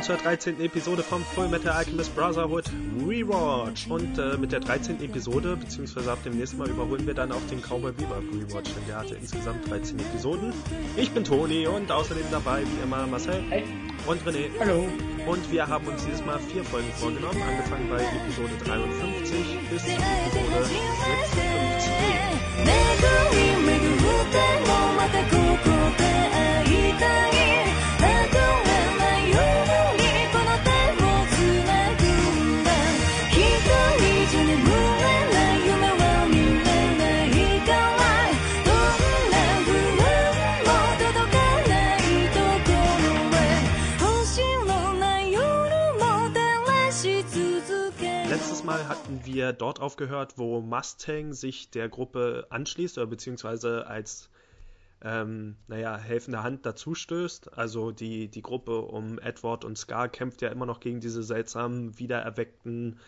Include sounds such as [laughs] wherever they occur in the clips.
Willkommen zur 13. Episode vom Full Metal Alchemist Brotherhood Rewatch. Und äh, mit der 13. Episode, beziehungsweise ab dem nächsten Mal überholen wir dann auch den Cowboy Bebop Rewatch, denn der hatte insgesamt 13 Episoden. Ich bin Toni und außerdem dabei wie immer Marcel Hey. und René. Hallo. Und wir haben uns dieses Mal vier Folgen vorgenommen, angefangen bei Episode 53 bis Episode 56. wir dort aufgehört, wo Mustang sich der Gruppe anschließt oder beziehungsweise als ähm, naja, helfende Hand dazustößt. Also die, die Gruppe um Edward und Scar kämpft ja immer noch gegen diese seltsamen, wiedererweckten,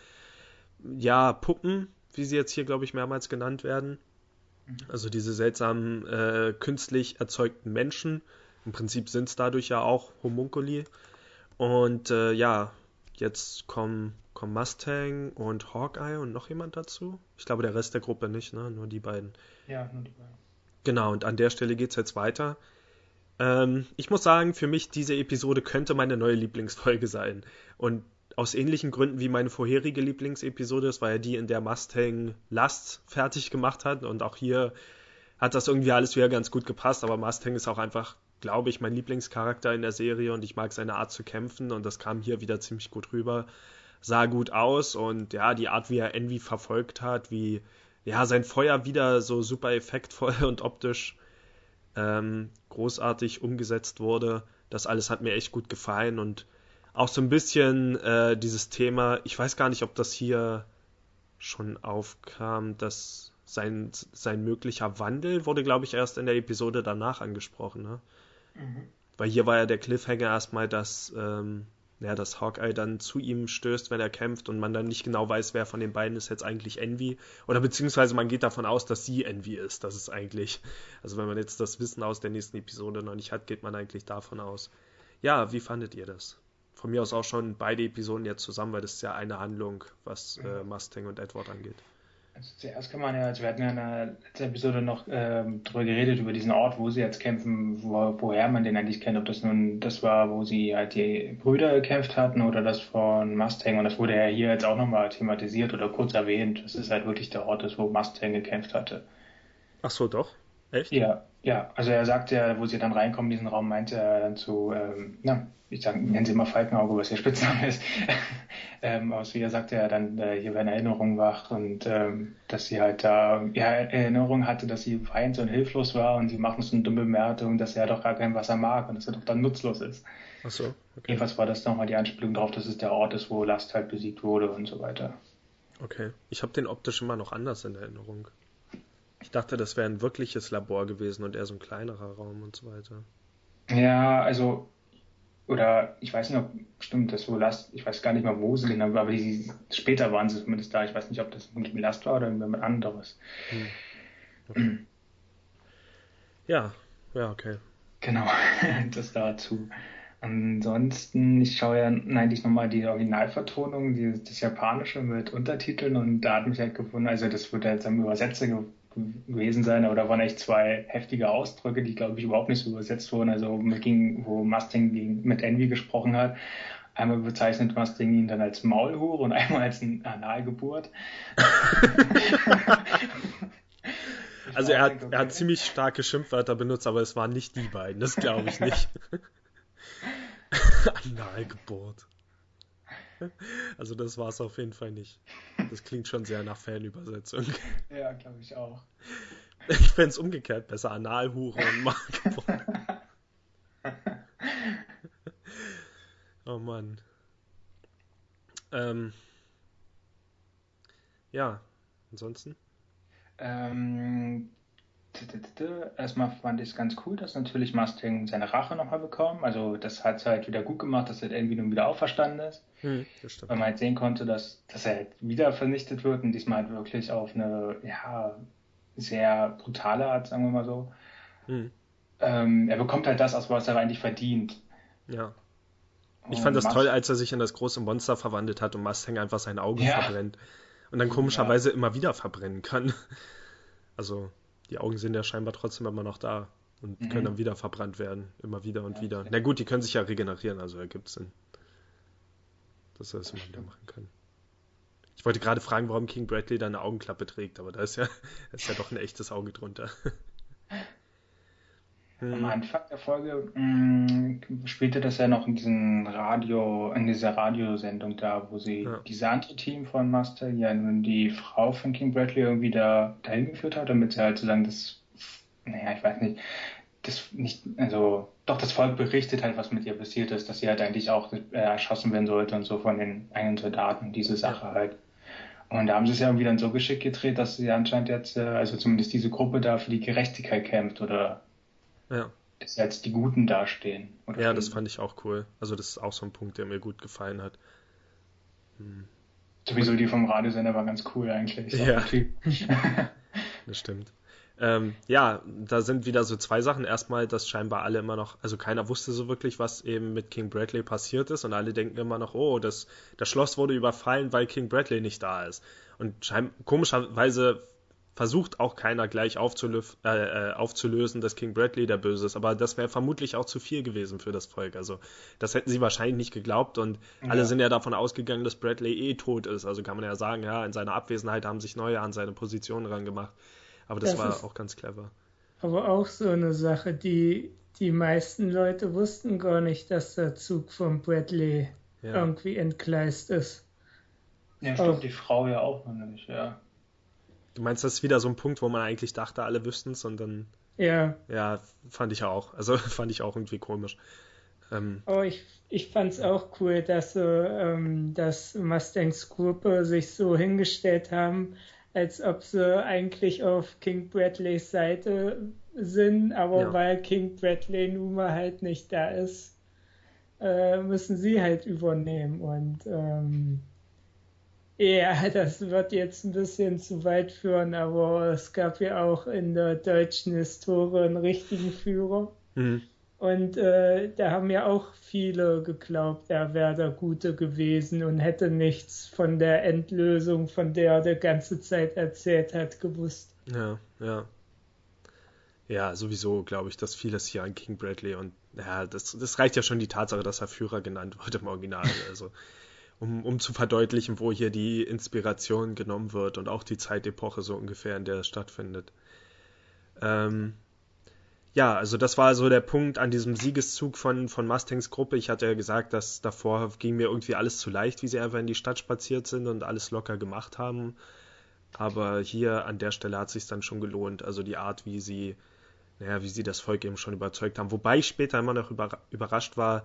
ja, Puppen, wie sie jetzt hier, glaube ich, mehrmals genannt werden. Also diese seltsamen, äh, künstlich erzeugten Menschen. Im Prinzip sind es dadurch ja auch Homunculi. Und äh, ja, jetzt kommen, kommen Mustang und Hawkeye und noch jemand dazu. Ich glaube, der Rest der Gruppe nicht, ne? Nur die beiden. Ja, nur die beiden. Genau, und an der Stelle geht's jetzt weiter. Ähm, ich muss sagen, für mich diese Episode könnte meine neue Lieblingsfolge sein. Und aus ähnlichen Gründen wie meine vorherige Lieblingsepisode, das war ja die, in der Mustang Last fertig gemacht hat. Und auch hier hat das irgendwie alles wieder ganz gut gepasst. Aber Mustang ist auch einfach, glaube ich, mein Lieblingscharakter in der Serie und ich mag seine Art zu kämpfen. Und das kam hier wieder ziemlich gut rüber. Sah gut aus und ja, die Art, wie er Envy verfolgt hat, wie ja, sein Feuer wieder so super effektvoll [laughs] und optisch ähm, großartig umgesetzt wurde. Das alles hat mir echt gut gefallen und auch so ein bisschen äh, dieses Thema, ich weiß gar nicht, ob das hier schon aufkam, dass sein, sein möglicher Wandel wurde, glaube ich, erst in der Episode danach angesprochen, ne? Mhm. Weil hier war ja der Cliffhanger erstmal, dass, ähm, ja, dass Hawkeye dann zu ihm stößt, wenn er kämpft und man dann nicht genau weiß, wer von den beiden ist jetzt eigentlich Envy. Oder beziehungsweise man geht davon aus, dass sie Envy ist. Das ist eigentlich, also wenn man jetzt das Wissen aus der nächsten Episode noch nicht hat, geht man eigentlich davon aus. Ja, wie fandet ihr das? Von mir aus auch schon beide Episoden jetzt zusammen, weil das ist ja eine Handlung, was äh, Mustang und Edward angeht. Also zuerst kann man ja, also wir hatten ja in der letzten Episode noch ähm, drüber geredet, über diesen Ort, wo sie jetzt kämpfen, wo, woher man den eigentlich kennt, ob das nun das war, wo sie halt die Brüder gekämpft hatten oder das von Mustang und das wurde ja hier jetzt auch nochmal thematisiert oder kurz erwähnt, dass es halt wirklich der Ort ist, wo Mustang gekämpft hatte. Ach so, doch? Echt? Ja, ja, also er sagt ja, wo sie dann reinkommen in diesen Raum, meinte er dann zu, ähm, na, ich sag, nennen sie mal Falkenauge, was ihr Spitzname ist. [laughs] ähm, aus wie er sagte er dann, äh, hier werden Erinnerungen wach und ähm, dass sie halt da ja, Erinnerung hatte, dass sie weint und hilflos war und sie machen so eine dumme Bemerkung, dass er doch gar kein Wasser mag und dass er doch dann nutzlos ist. Ach so, okay. Jedenfalls war das nochmal die Anspielung darauf, dass es der Ort ist, wo Last halt besiegt wurde und so weiter. Okay. Ich habe den optisch immer noch anders in Erinnerung. Ich dachte, das wäre ein wirkliches Labor gewesen und eher so ein kleinerer Raum und so weiter. Ja, also, oder ich weiß nicht, ob, stimmt, das wo Last, ich weiß gar nicht mal, wo sie genau aber die, später waren sie zumindest da. Ich weiß nicht, ob das mit Last war oder jemand anderes. Hm. Okay. ja, ja, okay. Genau, [laughs] das dazu. Ansonsten, ich schaue ja eigentlich nochmal die Originalvertonung, die, das Japanische mit Untertiteln und da hat mich halt gefunden, also das wird jetzt am Übersetzer gewesen sein, aber da waren echt zwei heftige Ausdrücke, die glaube ich überhaupt nicht so übersetzt wurden, also ging, wo Mustang gegen, mit Envy gesprochen hat. Einmal bezeichnet Mustang ihn dann als Maulhure und [laughs] einmal als eine Analgeburt. [laughs] Also er hat, er hat ziemlich starke Schimpfwörter benutzt, aber es waren nicht die beiden, das glaube ich nicht. [laughs] Analgeburt. [laughs] Also das war es auf jeden Fall nicht. Das klingt schon sehr nach Fanübersetzung. [laughs] Ja, glaube ich auch. Ich fände es umgekehrt besser, Analhure und [laughs] Malgeburt. Oh Mann. Ähm, ja, ansonsten? Ähm, erstmal fand ich es ganz cool, dass natürlich Mustang seine Rache nochmal bekommen. Also das hat es halt wieder gut gemacht, dass er irgendwie nun wieder auferstanden ist. Hm. Weil man halt sehen konnte, dass, dass er halt wieder vernichtet wird und diesmal halt wirklich auf eine, ja, sehr brutale Art, sagen wir mal so. Hm, Ähm, er bekommt halt das, aus was er eigentlich verdient. ja. Ich Und fand das Must- toll, als er sich in das große Monster verwandelt hat und Mustang einfach sein Auge Ja. verbrennt. Und dann komischerweise immer wieder verbrennen kann. [laughs] Also, die Augen sind ja scheinbar trotzdem immer noch da und Mhm. können dann wieder verbrannt werden. Immer wieder und Ja, wieder. Na gut, die können sich ja regenerieren, also ergibt Sinn. Dass er das immer wieder machen kann. Ich wollte gerade fragen, warum King Bradley da eine Augenklappe trägt, aber da ist ja, [laughs] da ist ja doch ein echtes Auge drunter. [laughs] Am Anfang der Folge mh, spielte das ja noch in diesem Radio, in dieser Radiosendung da, wo sie Ja. diese andere Team von Master, ja nun die Frau von King Bradley irgendwie da dahin geführt hat, damit sie halt sozusagen das, naja, ich weiß nicht, das nicht, also doch das Volk berichtet halt, was mit ihr passiert ist, dass sie halt eigentlich auch äh, erschossen werden sollte und so von den eigenen Soldaten, diese Sache halt. Und da haben sie es ja irgendwie dann so geschickt gedreht, dass sie anscheinend jetzt, äh, also zumindest diese Gruppe da für die Gerechtigkeit kämpft oder ja. dass jetzt die Guten dastehen. Ja, das stehen. fand ich auch cool. Also, das ist auch so ein Punkt, der mir gut gefallen hat. Sowieso die vom Radiosender war ganz cool eigentlich. Ja. [laughs] Das stimmt. Ähm, ja, da sind wieder so zwei Sachen. Erstmal, dass scheinbar alle immer noch, also keiner wusste so wirklich, was eben mit King Bradley passiert ist und alle denken immer noch, oh, das, das Schloss wurde überfallen, weil King Bradley nicht da ist. Und komischerweise versucht auch keiner gleich aufzulöf, äh, äh, aufzulösen, dass King Bradley der Böse ist. Aber das wäre vermutlich auch zu viel gewesen für das Volk. Also das hätten sie wahrscheinlich nicht geglaubt und alle Ja. sind ja davon ausgegangen, dass Bradley eh tot ist. Also kann man ja sagen, ja, in seiner Abwesenheit haben sich neue an seine Position rangemacht. Aber das, Das war auch ganz clever. Aber auch so eine Sache, die die meisten Leute wussten gar nicht, dass der Zug von Bradley Ja. irgendwie entgleist ist. Ja, stimmt, die Frau ja auch noch nicht, ja. Du meinst, das ist wieder so ein Punkt, wo man eigentlich dachte, alle wüssten es und dann, Ja, ja, fand ich auch. Also [laughs] fand ich auch irgendwie komisch. Ähm, aber ich, ich fand es auch cool, dass, so, ähm, dass Mustangs Gruppe sich so hingestellt haben, als ob sie eigentlich auf King Bradleys Seite sind, aber Ja. weil King Bradley nun mal halt nicht da ist, äh, müssen sie halt übernehmen. Und ähm, ja, das wird jetzt ein bisschen zu weit führen, aber es gab ja auch in der deutschen Historie einen richtigen Führer. mhm. Und äh, da haben ja auch viele geglaubt, er wäre der Gute gewesen und hätte nichts von der Endlösung, von der er die ganze Zeit erzählt hat, gewusst. Ja, ja. Ja, sowieso glaube ich, dass vieles hier an King Bradley und ja, das, das reicht ja schon die Tatsache, dass er Führer genannt wird im Original. Also, [laughs] um, um zu verdeutlichen, wo hier die Inspiration genommen wird und auch die Zeitepoche so ungefähr, in der es stattfindet. Ähm, ja, also das war so der Punkt an diesem Siegeszug von, von Mustangs Gruppe. Ich hatte ja gesagt, dass davor ging mir irgendwie alles zu leicht, wie sie einfach in die Stadt spaziert sind und alles locker gemacht haben. Aber hier an der Stelle hat sich dann schon gelohnt. Also die Art, wie sie, naja, wie sie das Volk eben schon überzeugt haben. Wobei ich später immer noch über, überrascht war,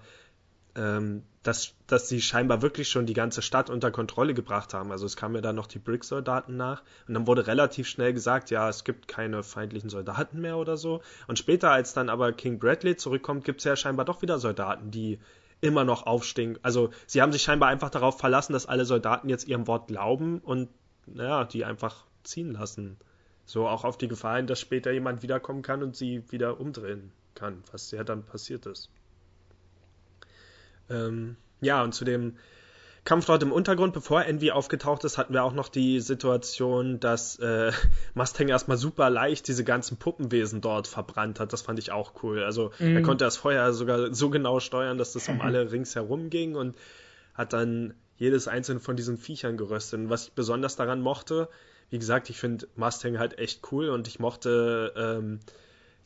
ähm, dass, dass sie scheinbar wirklich schon die ganze Stadt unter Kontrolle gebracht haben. Also es kamen ja dann noch die Brick-Soldaten nach und dann wurde relativ schnell gesagt, ja, es gibt keine feindlichen Soldaten mehr oder so. Und später, als dann aber King Bradley zurückkommt, gibt es ja scheinbar doch wieder Soldaten, die immer noch aufstehen. Also sie haben sich scheinbar einfach darauf verlassen, dass alle Soldaten jetzt ihrem Wort glauben und naja, die einfach ziehen lassen. So auch auf die Gefahr hin, dass später jemand wiederkommen kann und sie wieder umdrehen kann, was ja dann passiert ist. Ähm, ja, und zu dem Kampf dort im Untergrund, bevor Envy aufgetaucht ist, hatten wir auch noch die Situation, dass äh, [laughs] Mustang erstmal super leicht diese ganzen Puppenwesen dort verbrannt hat. Das fand ich auch cool. Also er Mhm. konnte das Feuer sogar so genau steuern, dass das um [laughs] alle ringsherum ging und hat dann jedes einzelne von diesen Viechern geröstet. Und was ich besonders daran mochte, wie gesagt, ich finde Mustang halt echt cool und ich mochte ähm,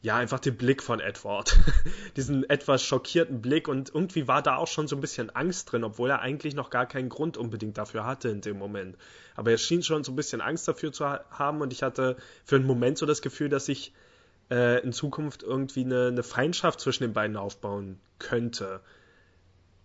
ja einfach den Blick von Edward. [laughs] Diesen etwas schockierten Blick und irgendwie war da auch schon so ein bisschen Angst drin, obwohl er eigentlich noch gar keinen Grund unbedingt dafür hatte in dem Moment. Aber er schien schon so ein bisschen Angst dafür zu ha haben und ich hatte für einen Moment so das Gefühl, dass ich äh, in Zukunft irgendwie eine, eine Feindschaft zwischen den beiden aufbauen könnte.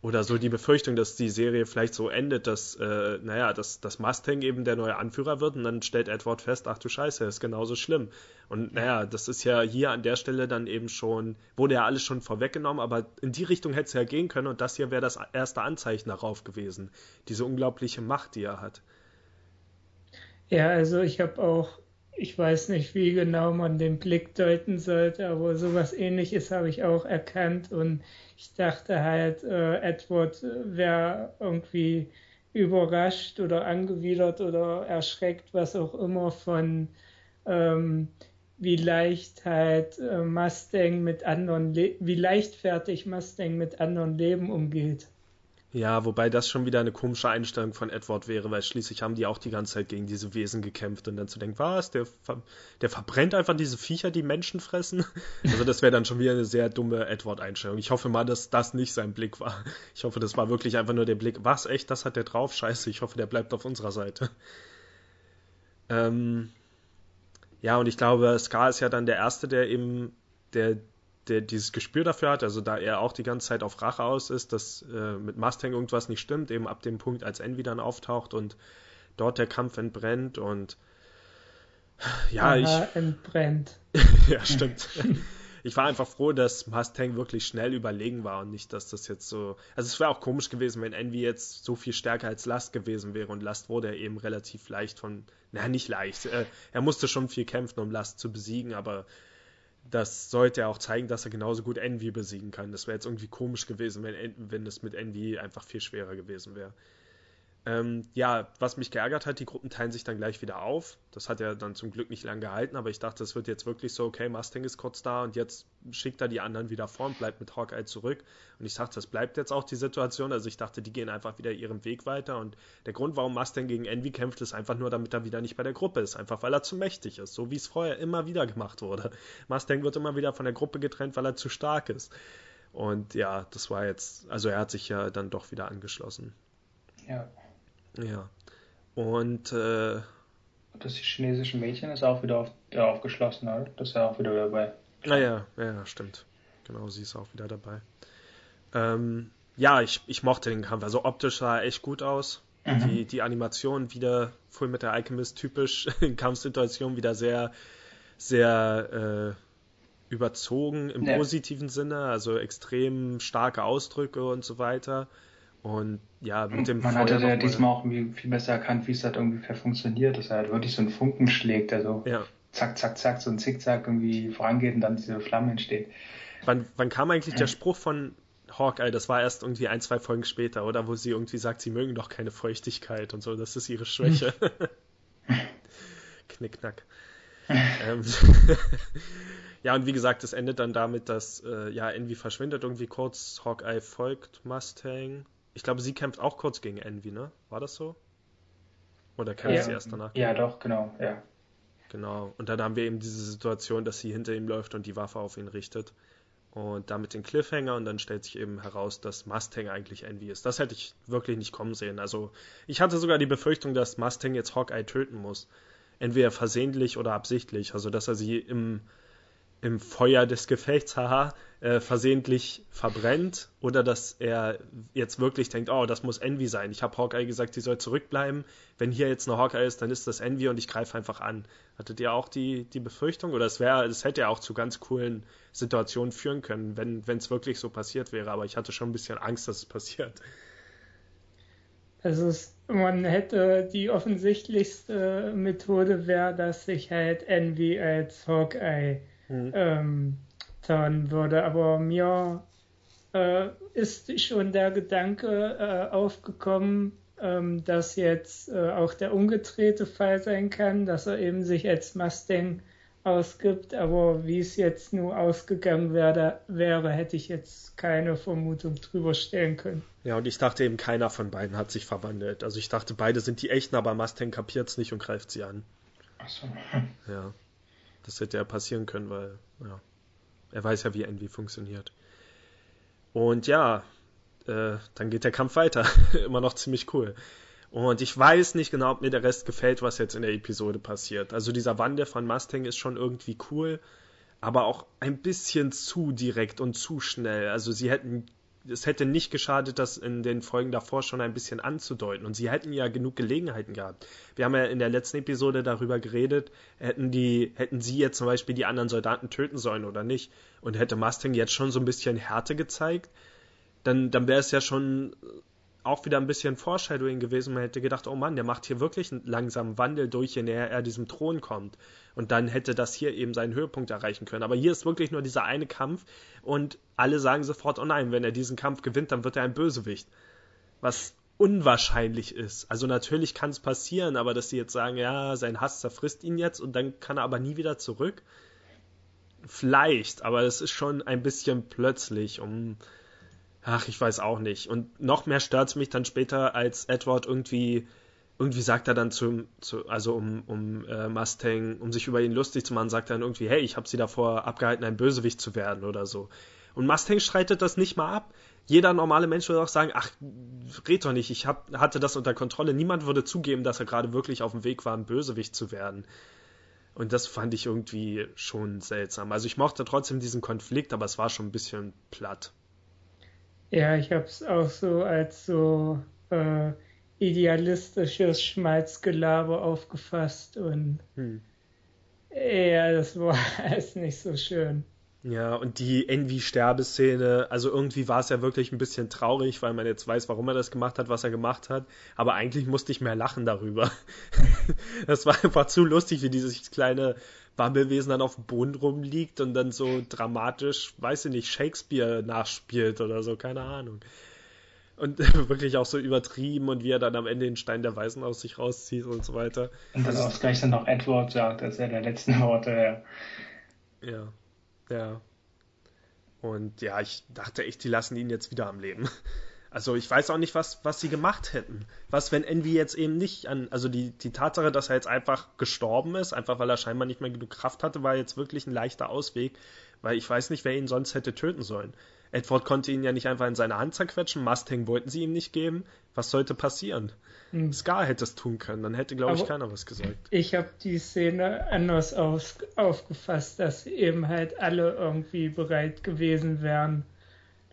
Oder so die Befürchtung, dass die Serie vielleicht so endet, dass, äh, naja, dass, dass Mustang eben der neue Anführer wird und dann stellt Edward fest, ach du Scheiße, ist genauso schlimm. Und naja, das ist ja hier an der Stelle dann eben schon, wurde ja alles schon vorweggenommen, aber in die Richtung hätte es ja gehen können und das hier wäre das erste Anzeichen darauf gewesen. Diese unglaubliche Macht, die er hat. Ja, also ich habe auch ich weiß nicht, wie genau man den Blick deuten sollte, aber sowas ähnliches habe ich auch erkannt und ich dachte halt, äh, Edward wäre irgendwie überrascht oder angewidert oder erschreckt, was auch immer von ähm, wie leicht halt äh, Mustang mit anderen, Le wie leichtfertig Mustang mit anderen Leben umgeht. Ja, wobei das schon wieder eine komische Einstellung von Edward wäre, weil schließlich haben die auch die ganze Zeit gegen diese Wesen gekämpft und dann zu denken, was, der, der verbrennt einfach diese Viecher, die Menschen fressen? [laughs] Also das wäre dann schon wieder eine sehr dumme Edward-Einstellung. Ich hoffe mal, dass das nicht sein Blick war. Ich hoffe, das war wirklich einfach nur der Blick, was, echt, das hat der drauf? Scheiße, ich hoffe, der bleibt auf unserer Seite. Ähm, ja, und ich glaube, Scar ist ja dann der Erste, der eben, der, der dieses Gespür dafür hat, also da er auch die ganze Zeit auf Rache aus ist, dass äh, mit Mustang irgendwas nicht stimmt, eben ab dem Punkt, als Envy dann auftaucht und dort der Kampf entbrennt und ja, Aha, ich. entbrennt. [laughs] ja, stimmt. ich war einfach froh, dass Mustang wirklich schnell überlegen war und nicht, dass das jetzt so. Also es wäre auch komisch gewesen, wenn Envy jetzt so viel stärker als Last gewesen wäre und Last wurde eben relativ leicht von. Na, nicht leicht. Äh, er musste schon viel kämpfen, um Last zu besiegen, aber das sollte ja auch zeigen, dass er genauso gut Envy besiegen kann. Das wäre jetzt irgendwie komisch gewesen, wenn, wenn es mit Envy einfach viel schwerer gewesen wäre. Ähm, ja, was mich geärgert hat, die Gruppen teilen sich dann gleich wieder auf. Das hat ja dann zum Glück nicht lange gehalten, aber ich dachte, es wird jetzt wirklich so, okay, Mustang ist kurz da und jetzt schickt er die anderen wieder vor und bleibt mit Hawkeye zurück. Und ich dachte, das bleibt jetzt auch die Situation. Also ich dachte, die gehen einfach wieder ihren Weg weiter. Und der Grund, warum Mustang gegen Envy kämpft, ist einfach nur, damit er wieder nicht bei der Gruppe ist. Einfach weil er zu mächtig ist. So wie es vorher immer wieder gemacht wurde. Mustang wird immer wieder von der Gruppe getrennt, weil er zu stark ist. Und ja, das war jetzt, also er hat sich ja dann doch wieder angeschlossen. Ja. Ja. Und äh, Das chinesische Mädchen ist auch wieder auf, ja, aufgeschlossen, oder? Das ist ja auch wieder dabei. naja, ja, ja, stimmt. Genau, sie ist auch wieder dabei. Ähm, ja, ich, ich mochte den Kampf. Also optisch sah er echt gut aus. Mhm. Die, die Animation wieder Full Metal Alchemist typisch [laughs] in Kampfsituationen wieder sehr, sehr äh, überzogen im Ja. positiven Sinne, also extrem starke Ausdrücke und so weiter. Und ja, mit dem Man Feuer hatte ja diesmal auch irgendwie viel besser erkannt, wie es halt ungefähr funktioniert, dass er halt wirklich so einen Funken schlägt, also Ja. zack, zack, zack, so ein Zickzack irgendwie vorangeht und dann diese Flamme entsteht. Wann, wann kam eigentlich der Spruch von Hawkeye? Das war erst irgendwie ein, zwei Folgen später, oder? Wo sie irgendwie sagt, sie mögen doch keine Feuchtigkeit und so, das ist ihre Schwäche. [laughs] Knickknack. [laughs] ähm, [laughs] ja, und wie gesagt, es endet dann damit, dass äh, ja, Envy verschwindet irgendwie kurz, Hawkeye folgt Mustang. Ich glaube, sie kämpft auch kurz gegen Envy, ne? War das so? Oder kämpft Ja. sie erst danach? Ja, doch, genau, ja. Genau. Und dann haben wir eben diese Situation, dass sie hinter ihm läuft und die Waffe auf ihn richtet. Und damit den Cliffhanger und dann stellt sich eben heraus, dass Mustang eigentlich Envy ist. Das hätte ich wirklich nicht kommen sehen. Also ich hatte sogar die Befürchtung, dass Mustang jetzt Hawkeye töten muss. Entweder versehentlich oder absichtlich. Also dass er sie im, im Feuer des Gefechts, haha, äh, versehentlich verbrennt oder dass er jetzt wirklich denkt, oh, das muss Envy sein. Ich habe Hawkeye gesagt, sie soll zurückbleiben. Wenn hier jetzt eine Hawkeye ist, dann ist das Envy und ich greife einfach an. Hattet ihr auch die, die Befürchtung? Oder es wäre, es hätte ja auch zu ganz coolen Situationen führen können, wenn es wirklich so passiert wäre. Aber ich hatte schon ein bisschen Angst, dass es passiert. Also es, man hätte die offensichtlichste Methode wäre, dass sich halt Envy als Hawkeye Hm. ähm, tarnen würde. Aber mir äh, ist schon der Gedanke äh, aufgekommen, ähm, dass jetzt äh, auch der umgedrehte Fall sein kann, dass er eben sich als Mustang ausgibt. Aber wie es jetzt nur ausgegangen wäre, wäre, hätte ich jetzt keine Vermutung drüber stellen können. Ja, und ich dachte eben, keiner von beiden hat sich verwandelt. Also ich dachte, beide sind die echten, aber Mustang kapiert es nicht und greift sie an. Achso. Ja. Das hätte ja passieren können, weil, ja, er weiß ja, wie Envy funktioniert. Und ja, äh, dann geht der Kampf weiter. [laughs] Immer noch ziemlich cool. Und ich weiß nicht genau, ob mir der Rest gefällt, was jetzt in der Episode passiert. Also dieser Wandel von Mustang ist schon irgendwie cool, aber auch ein bisschen zu direkt und zu schnell. Also sie hätten, es hätte nicht geschadet, das in den Folgen davor schon ein bisschen anzudeuten. Und sie hätten ja genug Gelegenheiten gehabt. Wir haben ja in der letzten Episode darüber geredet, hätten die, hätten sie jetzt zum Beispiel die anderen Soldaten töten sollen oder nicht. Und hätte Mustang jetzt schon so ein bisschen Härte gezeigt, dann, dann wäre es ja schon auch wieder ein bisschen Foreshadowing gewesen. Man hätte gedacht, oh Mann, der macht hier wirklich einen langsamen Wandel durch, je näher er diesem Thron kommt. Und dann hätte das hier eben seinen Höhepunkt erreichen können. Aber hier ist wirklich nur dieser eine Kampf und alle sagen sofort, oh nein, wenn er diesen Kampf gewinnt, dann wird er ein Bösewicht. Was unwahrscheinlich ist. Also natürlich kann es passieren, aber dass sie jetzt sagen, ja, sein Hass zerfrisst ihn jetzt und dann kann er aber nie wieder zurück. Vielleicht, aber es ist schon ein bisschen plötzlich, um Ach, ich weiß auch nicht. Und noch mehr stört es mich dann später, als Edward irgendwie, irgendwie sagt er dann zu, zu also um, um äh, Mustang, um sich über ihn lustig zu machen, sagt er dann irgendwie, hey, ich habe sie davor abgehalten, ein Bösewicht zu werden oder so. Und Mustang streitet das nicht mal ab. Jeder normale Mensch würde auch sagen, ach, red doch nicht, ich hab, hatte das unter Kontrolle. Niemand würde zugeben, dass er gerade wirklich auf dem Weg war, ein Bösewicht zu werden. Und das fand ich irgendwie schon seltsam. Also ich mochte trotzdem diesen Konflikt, aber es war schon ein bisschen platt. Ja, ich habe es auch so als so äh, idealistisches Schmalzgelaber aufgefasst und Hm. ja, das war [laughs] alles nicht so schön. Ja, und die Envy-Sterbeszene, also irgendwie war es ja wirklich ein bisschen traurig, weil man jetzt weiß, warum er das gemacht hat, was er gemacht hat. Aber eigentlich musste ich mehr lachen darüber. [laughs] Das war einfach zu lustig, wie dieses kleine Bumblewesen dann auf dem Boden rumliegt und dann so dramatisch, weiß ich nicht, Shakespeare nachspielt oder so, keine Ahnung. Und [laughs] wirklich auch so übertrieben und wie er dann am Ende den Stein der Weisen aus sich rauszieht und so weiter. Und dann Also- ausgleichend noch Edward sagt, das ist ja der letzten Worte. Ja. Ja, ja. Und ja, ich dachte echt, die lassen ihn jetzt wieder am Leben. Also ich weiß auch nicht, was, was sie gemacht hätten. Was, wenn Envy jetzt eben nicht an, also die, die Tatsache, dass er jetzt einfach gestorben ist, einfach weil er scheinbar nicht mehr genug Kraft hatte, war jetzt wirklich ein leichter Ausweg, weil ich weiß nicht, wer ihn sonst hätte töten sollen. Edward konnte ihn ja nicht einfach in seine Hand zerquetschen, Mustang wollten sie ihm nicht geben. Was sollte passieren? Hm. Scar hätte es tun können, dann hätte, glaube ich, keiner was gesagt. Ich habe die Szene anders auf, aufgefasst, dass eben halt alle irgendwie bereit gewesen wären,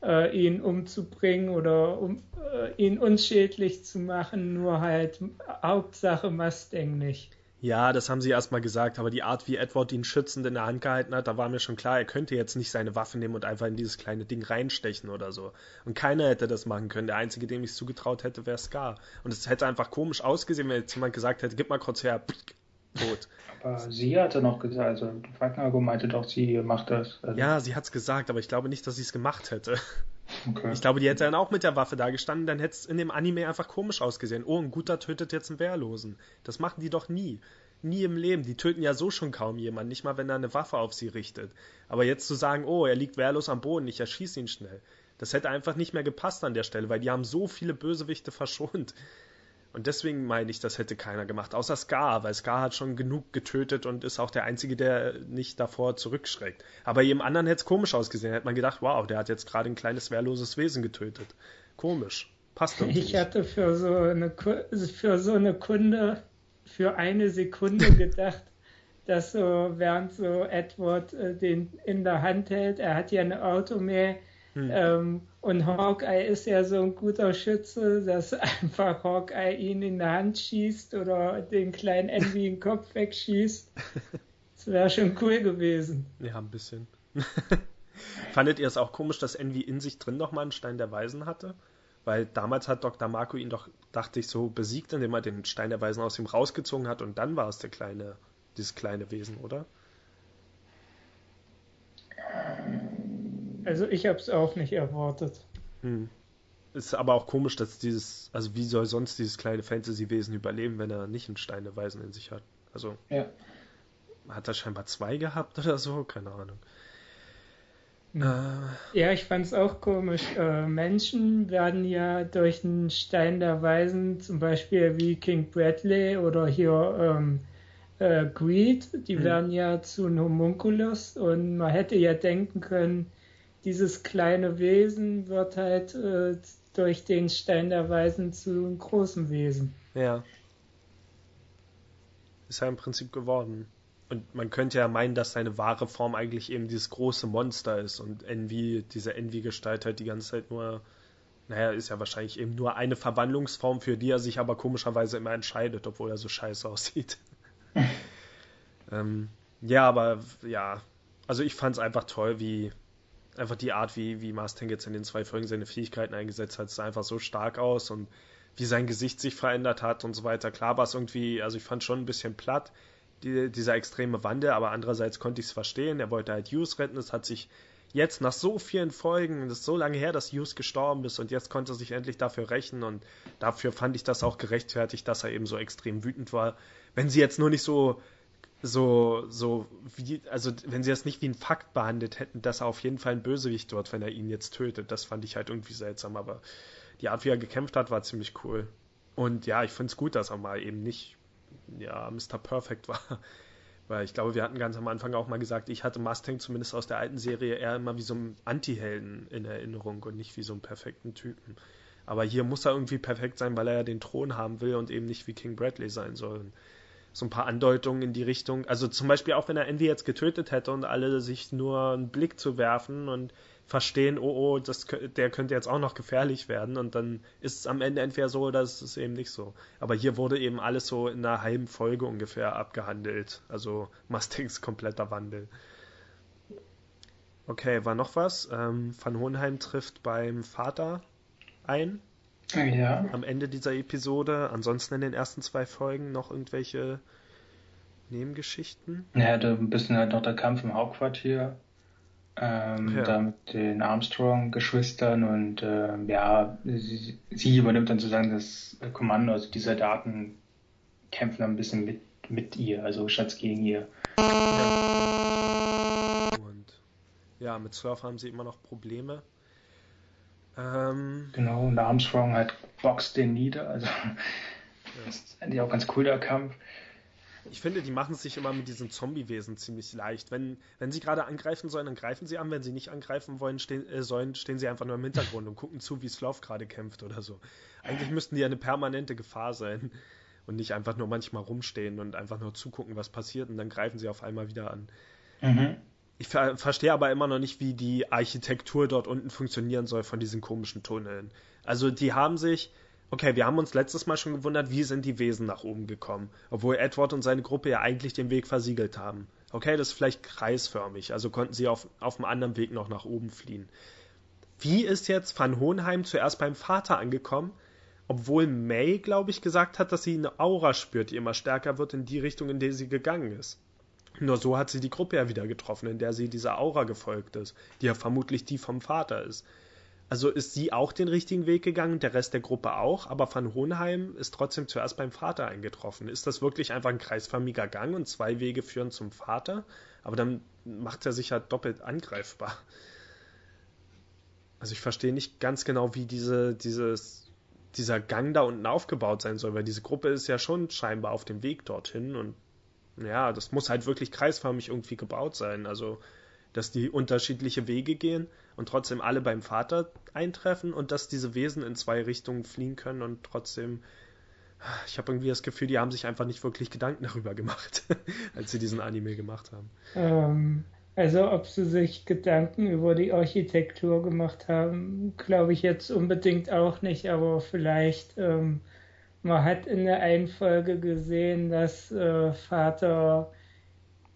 äh, ihn umzubringen oder um, äh, ihn unschädlich zu machen, nur halt Hauptsache Mustang nicht. Ja, das haben sie erstmal gesagt, aber die Art, wie Edward ihn schützend in der Hand gehalten hat, da war mir schon klar, er könnte jetzt nicht seine Waffe nehmen und einfach in dieses kleine Ding reinstechen oder so. Und keiner hätte das machen können. Der Einzige, dem ich es zugetraut hätte, wäre Scar. Und es hätte einfach komisch ausgesehen, wenn jetzt jemand gesagt hätte, gib mal kurz her, tot. Aber sie hatte noch gesagt, also Wagner meinte doch, sie macht das. Also, Ja, sie hat's gesagt, aber ich glaube nicht, dass sie es gemacht hätte. okay. Ich glaube, die hätte dann auch mit der Waffe da gestanden, dann hätte es in dem Anime einfach komisch ausgesehen. Oh, ein Guter tötet jetzt einen Wehrlosen. Das machen die doch nie. Nie im Leben. Die töten ja so schon kaum jemanden, nicht mal wenn er eine Waffe auf sie richtet. Aber jetzt zu sagen, oh, er liegt wehrlos am Boden, ich erschieße ihn schnell. Das hätte einfach nicht mehr gepasst an der Stelle, weil die haben so viele Bösewichte [laughs] verschont. Und deswegen meine ich, das hätte keiner gemacht, außer Scar, weil Scar hat schon genug getötet und ist auch der Einzige, der nicht davor zurückschreckt. Aber jedem anderen hätte es komisch ausgesehen. Hätte man gedacht, wow, der hat jetzt gerade ein kleines wehrloses Wesen getötet. Komisch. Passt [laughs] irgendwie Ich nicht. hatte für so eine für so eine Kunde für eine Sekunde [laughs] gedacht, dass so während so Edward äh, den in der Hand hält, er hat ja eine Automäh Hm. ähm, und Hawkeye ist ja so ein guter Schütze, dass [laughs] einfach Hawkeye ihn in der Hand schießt oder den kleinen Envy den Kopf wegschießt. [laughs] Das wäre schon cool gewesen. Ja, ein bisschen. [laughs] Fandet ihr es auch komisch, dass Envy in sich drin noch mal einen Stein der Weisen hatte? Weil damals hat Dr. Marco ihn doch, dachte ich, so besiegt, indem er den Stein der Weisen aus ihm rausgezogen hat und dann war es der kleine, dieses kleine Wesen, oder? Also ich habe es auch nicht erwartet. Hm. Ist aber auch komisch, dass dieses, also wie soll sonst dieses kleine Fantasy-Wesen überleben, wenn er nicht einen Stein der Weisen in sich hat? Also Ja. hat er scheinbar zwei gehabt oder so? Keine Ahnung. Hm. Ja, ich fand es auch komisch. Äh, Menschen werden ja durch einen Stein der Weisen, zum Beispiel wie King Bradley oder hier ähm, äh, Greed, die Mhm. werden ja zu einem Homunculus und man hätte ja denken können, dieses kleine Wesen wird halt äh, durch den Stein der Weisen zu einem großen Wesen. Ja. Ist ja im Prinzip geworden. Und man könnte ja meinen, dass seine wahre Form eigentlich eben dieses große Monster ist und Envy, diese Envy-Gestalt halt die ganze Zeit nur, naja, ist ja wahrscheinlich eben nur eine Verwandlungsform, für die er sich aber komischerweise immer entscheidet, obwohl er so scheiße [laughs] aussieht. [laughs] ähm, ja, aber ja, also ich fand es einfach toll, wie einfach die Art, wie, wie Mustang jetzt in den zwei Folgen seine Fähigkeiten eingesetzt hat, sah einfach so stark aus und wie sein Gesicht sich verändert hat und so weiter. Klar war es irgendwie, also ich fand schon ein bisschen platt, die, dieser extreme Wandel, aber andererseits konnte ich es verstehen. Er wollte halt Hughes retten, es hat sich jetzt nach so vielen Folgen, das ist so lange her, dass Hughes gestorben ist und jetzt konnte er sich endlich dafür rächen und dafür fand ich das auch gerechtfertigt, dass er eben so extrem wütend war. Wenn sie jetzt nur nicht so so, so, wie, also wenn sie das nicht wie ein Fakt behandelt hätten, dass er auf jeden Fall ein Bösewicht wird, wenn er ihn jetzt tötet, das fand ich halt irgendwie seltsam, aber die Art, wie er gekämpft hat, war ziemlich cool. Und ja, ich finde es gut, dass er mal eben nicht, ja, Mr. Perfect [laughs] war. Weil ich glaube, wir hatten ganz am Anfang auch mal gesagt, ich hatte Mustang zumindest aus der alten Serie eher immer wie so einen Anti-Helden in Erinnerung und nicht wie so einen perfekten Typen. Aber hier muss er irgendwie perfekt sein, weil er ja den Thron haben will und eben nicht wie King Bradley sein soll so ein paar Andeutungen in die Richtung. Also zum Beispiel auch wenn er Envy jetzt getötet hätte und alle sich nur einen Blick zu werfen und verstehen, oh oh, das, der könnte jetzt auch noch gefährlich werden und dann ist es am Ende entweder so oder ist es eben nicht so. Aber hier wurde eben alles so in einer halben Folge ungefähr abgehandelt. Also Mustangs kompletter Wandel. Okay, war noch was? Ähm, Van Hohenheim trifft beim Vater ein. Ja. am Ende dieser Episode. Ansonsten in den ersten zwei Folgen noch irgendwelche Nebengeschichten. Ja, da ein bisschen halt noch der Kampf im Hauptquartier. Ähm, Ja. Da mit den Armstrong-Geschwistern und ähm, ja, sie, sie übernimmt dann sozusagen das Kommando, also die Soldaten kämpfen dann ein bisschen mit, mit ihr, also statt gegen ihr. Und ja, mit Surf haben sie immer noch Probleme. Ähm, Genau, und Armstrong halt boxt den nieder, also das ist eigentlich auch ganz cool, der Kampf. ich finde, die machen es sich immer mit diesen Zombie-Wesen ziemlich leicht. Wenn, wenn sie gerade angreifen sollen, dann greifen sie an. Wenn sie nicht angreifen wollen, stehen, äh, sollen, stehen sie einfach nur im Hintergrund und gucken zu, wie Sloth gerade kämpft oder so. Eigentlich müssten die ja eine permanente Gefahr sein und nicht einfach nur manchmal rumstehen und einfach nur zugucken, was passiert und dann greifen sie auf einmal wieder an. Mhm. Ich ver verstehe aber immer noch nicht, wie die Architektur dort unten funktionieren soll von diesen komischen Tunneln. Also die haben sich, okay, wir haben uns letztes Mal schon gewundert, wie sind die Wesen nach oben gekommen, obwohl Edward und seine Gruppe ja eigentlich den Weg versiegelt haben. Okay, das ist vielleicht kreisförmig, also konnten sie auf, auf einem anderen Weg noch nach oben fliehen. Wie ist jetzt Van Hohenheim zuerst beim Vater angekommen, obwohl May, glaube ich, gesagt hat, dass sie eine Aura spürt, die immer stärker wird in die Richtung, in die sie gegangen ist. Nur so hat sie die Gruppe ja wieder getroffen, in der sie dieser Aura gefolgt ist, die ja vermutlich die vom Vater ist. Also ist sie auch den richtigen Weg gegangen, der Rest der Gruppe auch, aber Van Hohenheim ist trotzdem zuerst beim Vater eingetroffen. Ist das wirklich einfach ein kreisförmiger Gang und zwei Wege führen zum Vater? Aber dann macht er sich ja doppelt angreifbar. Also ich verstehe nicht ganz genau, wie diese, dieses, dieser Gang da unten aufgebaut sein soll, weil diese Gruppe ist ja schon scheinbar auf dem Weg dorthin und ja, das muss halt wirklich kreisförmig irgendwie gebaut sein. Also, dass die unterschiedliche Wege gehen und trotzdem alle beim Vater eintreffen und dass diese Wesen in zwei Richtungen fliehen können und trotzdem. Ich habe irgendwie das Gefühl, die haben sich einfach nicht wirklich Gedanken darüber gemacht, [laughs] als sie diesen Anime gemacht haben. Ähm, also ob sie sich Gedanken über die Architektur gemacht haben, glaube ich jetzt unbedingt auch nicht, aber vielleicht ähm, man hat in der einen Folge gesehen, dass äh, Vater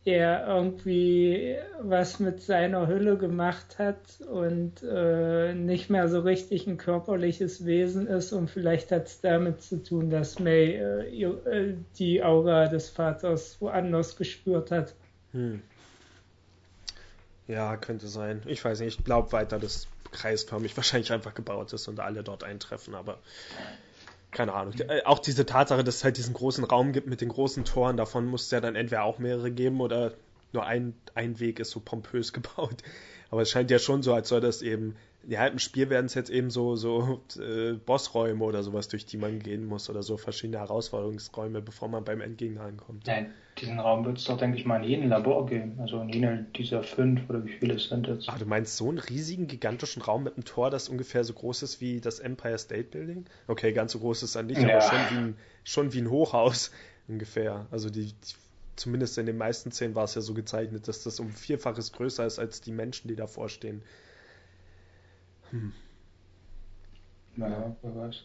er irgendwie was mit seiner Hülle gemacht hat und äh, nicht mehr so richtig ein körperliches Wesen ist und vielleicht hat es damit zu tun, dass May äh, äh, die Aura des Vaters woanders gespürt hat. Hm. Ja, könnte sein. Ich weiß nicht, ich glaube weiter, dass kreisförmig wahrscheinlich einfach gebaut ist und alle dort eintreffen, aber keine Ahnung. Äh, Auch diese Tatsache, dass es halt diesen großen Raum gibt mit den großen Toren, davon muss es ja dann entweder auch mehrere geben oder nur ein, ein Weg ist so pompös [laughs] gebaut. Aber es scheint ja schon so, als soll das eben, ja, im Spiel werden es jetzt eben so, so äh, Bossräume oder sowas, durch die man gehen muss oder so verschiedene Herausforderungsräume, bevor man beim Endgegner ankommt. Nein, diesen Raum wird es doch, denke ich mal, in jedem Labor geben. Also in jedem dieser fünf oder wie viele es sind jetzt. Ah, du meinst so einen riesigen, gigantischen Raum mit einem Tor, das ungefähr so groß ist wie das Empire State Building? Okay, ganz so groß ist es nicht, Ja. aber schon wie, ein, schon wie ein Hochhaus [laughs] ungefähr. Also die, die, zumindest in den meisten Szenen war es ja so gezeichnet, dass das um Vierfaches größer ist als die Menschen, die davor stehen. Ja, wer weiß.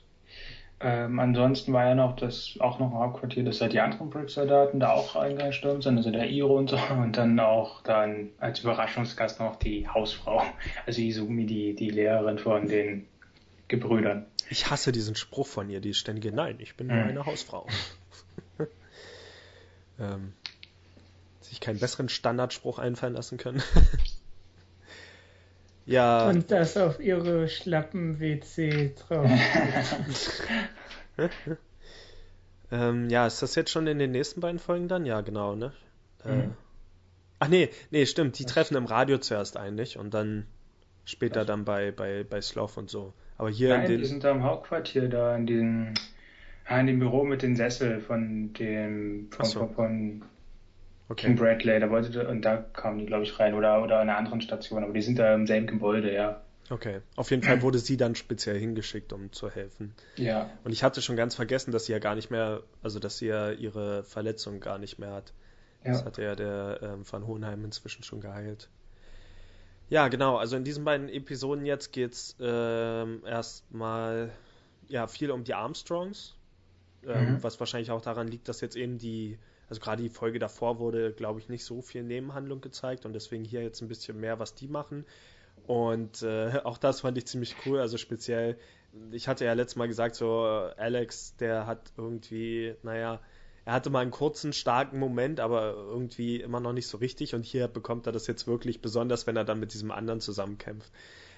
Ähm, ansonsten war ja noch das auch noch ein Hauptquartier, dass ja die anderen Brick-Soldaten da auch eingestürmt sind, also der Iro und so. Und dann auch dann als Überraschungsgast noch die Hausfrau, also Izumi, die, die Lehrerin von den Gebrüdern. Ich hasse diesen Spruch von ihr, die ständige Nein, ich bin nur Mhm. eine Hausfrau. [laughs] ähm, sich keinen besseren Standardspruch einfallen lassen können. [laughs] ja, Und das auf ihre schlappen WC drauf. [laughs] ähm, ja, ist das jetzt schon in den nächsten beiden Folgen dann? Ja, genau, ne? Äh, Mhm. ach nee, nee, stimmt, die treffen im Radio zuerst eigentlich und dann später dann bei, bei, bei Sloth und so. Aber hier Nein, in die den. sind da im Hauptquartier, da in den, in dem Büro mit den Sessel von dem von, so. von, von Okay. King Bradley, da wollte und da kamen die, glaube ich, rein oder oder in einer anderen Station, aber die sind da im selben Gebäude, ja. Okay. Auf jeden Fall wurde sie dann speziell hingeschickt, um zu helfen. Ja. Und ich hatte schon ganz vergessen, dass sie ja gar nicht mehr, also dass sie ja ihre Verletzung gar nicht mehr hat. Das Ja. hatte ja der ähm, Van Hohenheim inzwischen schon geheilt. Ja, genau. Also in diesen beiden Episoden jetzt geht's ähm, erstmal ja viel um die Armstrongs, ähm, Mhm. was wahrscheinlich auch daran liegt, dass jetzt eben die, also gerade die Folge davor wurde, glaube ich, nicht so viel Nebenhandlung gezeigt und deswegen hier jetzt ein bisschen mehr, was die machen. Und äh, [laughs] auch das fand ich ziemlich cool. Also speziell, ich hatte ja letztes Mal gesagt, so äh, Alex, der hat irgendwie, naja, er hatte mal einen kurzen, starken Moment, aber irgendwie immer noch nicht so richtig. Und hier bekommt er das jetzt wirklich besonders, wenn er dann mit diesem anderen zusammenkämpft.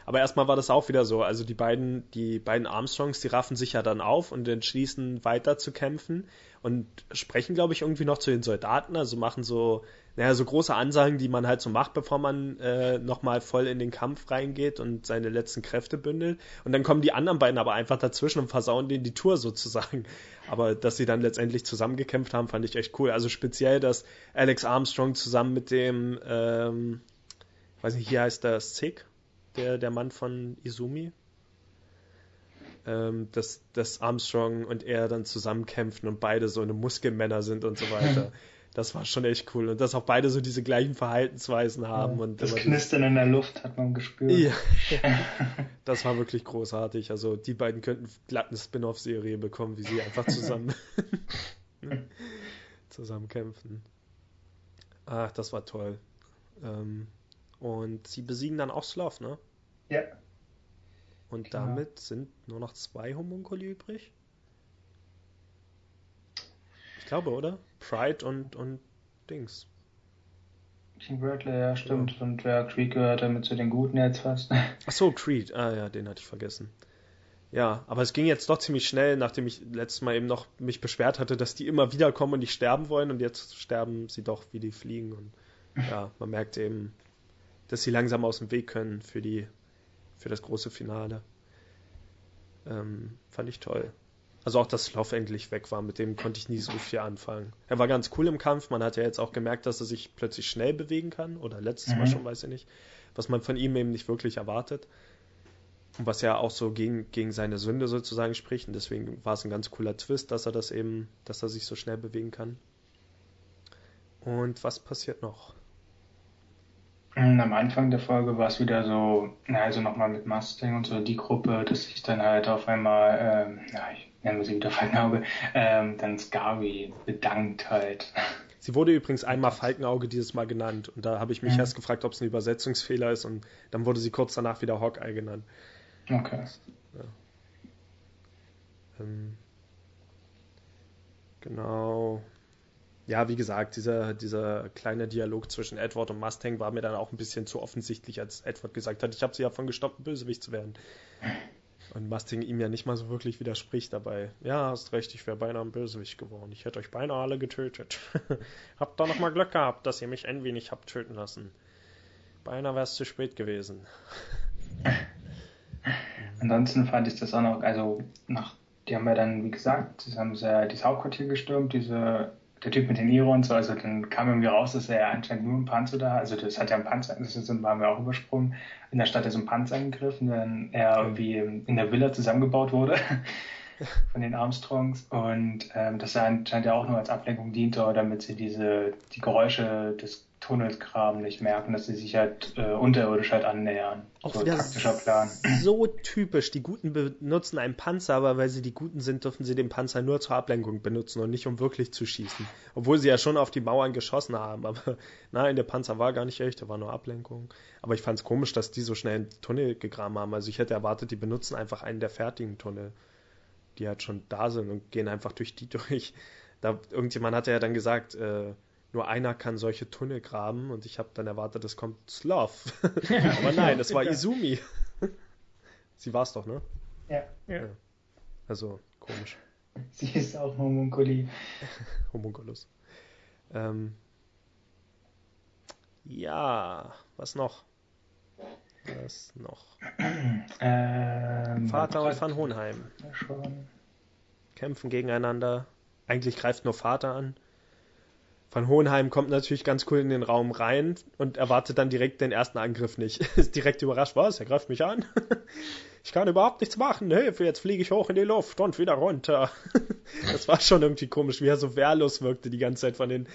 Aber erstmal war das auch wieder so. Also die beiden, die beiden Armstrongs, die raffen sich ja dann auf und entschließen weiter zu kämpfen und sprechen, glaube ich, irgendwie noch zu den Soldaten. Also machen so, naja, so große Ansagen, die man halt so macht, bevor man äh, nochmal voll in den Kampf reingeht und seine letzten Kräfte bündelt. Und dann kommen die anderen beiden aber einfach dazwischen und versauen denen die Tour sozusagen. [laughs] Aber dass sie dann letztendlich zusammengekämpft haben, fand ich echt cool. Also speziell, dass Alex Armstrong zusammen mit dem, ähm, weiß nicht, hier heißt der Sick, der, der Mann von Izumi, ähm, dass, dass Armstrong und er dann zusammenkämpfen und beide so eine Muskelmänner sind und so weiter. [laughs] Das war schon echt cool. Und dass auch beide so diese gleichen Verhaltensweisen haben. und das Knistern in der Luft hat man gespürt. ja, [laughs] das war wirklich großartig. Also die beiden könnten glatt eine Spin-off-Serie bekommen, wie sie einfach zusammen [laughs] zusammen kämpfen. Ach, das war toll. Ähm, und sie besiegen dann auch Sloth, ne? Ja. Und Genau. damit sind nur noch zwei Homunkuli übrig. Ich glaube, oder? Pride und, und Dings. King Bradley, ja, stimmt. Und ja, Creek gehört damit zu den Guten jetzt fast. [laughs] Ach so, Creed. Ah ja, den hatte ich vergessen. Ja, aber es ging jetzt doch ziemlich schnell, nachdem ich letztes Mal eben noch mich beschwert hatte, dass die immer wieder kommen und nicht sterben wollen und jetzt sterben sie doch, wie die fliegen und ja, man merkt eben, dass sie langsam aus dem Weg können für die, für das große Finale. Ähm, fand ich toll. Also auch, dass Sloth endlich weg war, mit dem konnte ich nie so viel anfangen. Er war ganz cool im Kampf, man hat ja jetzt auch gemerkt, dass er sich plötzlich schnell bewegen kann, oder letztes Mal Mhm. schon, weiß ich nicht, was man von ihm eben nicht wirklich erwartet. Und was ja auch so gegen, gegen seine Sünde sozusagen spricht. Und deswegen war es ein ganz cooler Twist, dass er das eben, dass er sich so schnell bewegen kann. Und was passiert noch? Und Am Anfang der Folge war es wieder so, also nochmal mit Mustang und so die Gruppe, dass sich dann halt auf einmal, ähm, na, ich nenne sie wieder Falkenauge, ähm, dann Scarby bedankt halt. [laughs] Sie wurde übrigens einmal Falkenauge dieses Mal genannt. Und da habe ich mich Mhm. erst gefragt, ob es ein Übersetzungsfehler ist. Und dann wurde sie kurz danach wieder Hawkeye genannt. Okay. Ähm, genau. Ja, wie gesagt, dieser, dieser kleine Dialog zwischen Edward und Mustang war mir dann auch ein bisschen zu offensichtlich, als Edward gesagt hat, ich habe sie ja von gestoppt, Bösewicht zu werden. Und Mustang ihm ja nicht mal so wirklich widerspricht dabei. Ja, hast recht, ich wäre beinahe ein Bösewicht geworden. Ich hätte euch beinahe alle getötet. [laughs] habt doch noch mal Glück gehabt, dass ihr mich ein wenig habt töten lassen. Beinahe wäre es zu spät gewesen. [laughs] Ansonsten fand ich das auch noch, also nach, die haben ja dann, wie gesagt, das haben sie ja dieses Hauptquartier gestürmt, diese, der Typ mit den Iro und so, also dann kam irgendwie raus, dass er anscheinend nur einen Panzer da, also das hat ja einen Panzer, das ist, haben wir auch übersprungen, in der Stadt ist ein Panzer angegriffen, dann er irgendwie in der Villa zusammengebaut wurde. [laughs] von den Armstrongs. Und ähm, das anscheinend ja auch nur als Ablenkung diente, damit sie diese die Geräusche des Tunnelkram nicht merken, dass sie sich halt äh, unterirdisch halt annähern. Auch so taktischer Plan. so typisch. Die Guten benutzen einen Panzer, aber weil sie die Guten sind, dürfen sie den Panzer nur zur Ablenkung benutzen und nicht um wirklich zu schießen. Obwohl sie ja schon auf die Mauern geschossen haben. Aber [laughs] nein, der Panzer war gar nicht echt, der war nur Ablenkung. Aber ich fand es komisch, dass die so schnell einen Tunnel gegraben haben. Also ich hätte erwartet, die benutzen einfach einen der fertigen Tunnel, die halt schon da sind und gehen einfach durch die [laughs] durch. Da, irgendjemand hatte ja dann gesagt, äh, nur einer kann solche Tunnel graben und ich habe dann erwartet, es kommt Sloth. [laughs] Aber nein, es war Izumi. [laughs] Sie war es doch, ne? Ja, Ja. Also komisch. sie ist auch Homunkuli. [laughs] Homunculus. Ähm, ja, was noch? Was noch? [clears throat] Ähm, Vater und Van Hohenheim Schon. kämpfen gegeneinander. Eigentlich greift nur Vater an. Van Hohenheim kommt natürlich ganz cool in den Raum rein und erwartet dann direkt den ersten Angriff nicht. [laughs] Ist direkt überrascht, was? Er greift mich an? [laughs] Ich kann überhaupt nichts machen. Hilfe, jetzt fliege ich hoch in die Luft und wieder runter. [laughs] Das war schon irgendwie komisch, wie er so wehrlos wirkte die ganze Zeit von den.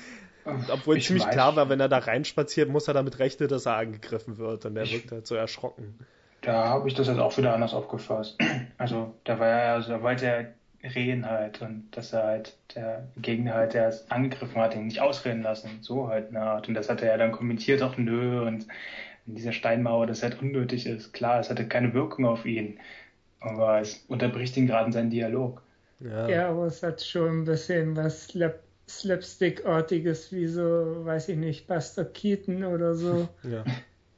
Obwohl Ich ziemlich weiß. klar war, wenn er da reinspaziert, muss er damit rechnen, dass er angegriffen wird. Und er wirkt halt so erschrocken. Da habe ich das jetzt auch wieder anders aufgefasst. Also, da war er, also, da wollte er reden halt und dass er halt der Gegner halt, der es angegriffen hat, ihn nicht ausreden lassen. So halt eine Art. Und das hat er ja dann kommentiert, auch nö, und in dieser Steinmauer, das halt unnötig ist. Klar, es hatte keine Wirkung auf ihn. Aber es unterbricht ihn gerade in seinen Dialog. Ja, Ja, aber es hat schon ein bisschen was Slap Slapstick-artiges, wie so, weiß ich nicht, Buster Keaton oder so. ja.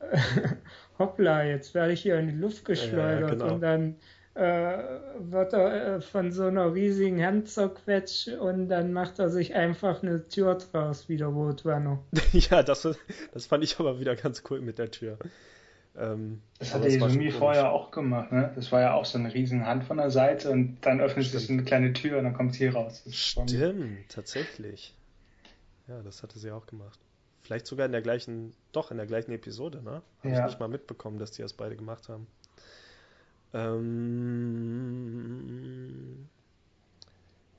[laughs] Hoppla, jetzt werde ich hier in die Luft geschleudert genau. und dann wird er äh, von so einer riesigen Hand zerquetscht und dann macht er sich einfach eine Tür draus, wie der Roadrunner. [laughs] ja das, das fand ich aber wieder ganz cool mit der Tür. Ähm, Das hat Izumi vorher auch gemacht, ne? Das war ja auch so eine riesen Hand von der Seite und dann öffnet sich Stimmt. eine kleine Tür und dann kommt sie raus. Stimmt, tatsächlich. Ja, das hatte sie auch gemacht. Vielleicht sogar in der gleichen, doch in der gleichen Episode, ne? Habe Ja. ich nicht mal mitbekommen, dass die das beide gemacht haben. Ähm,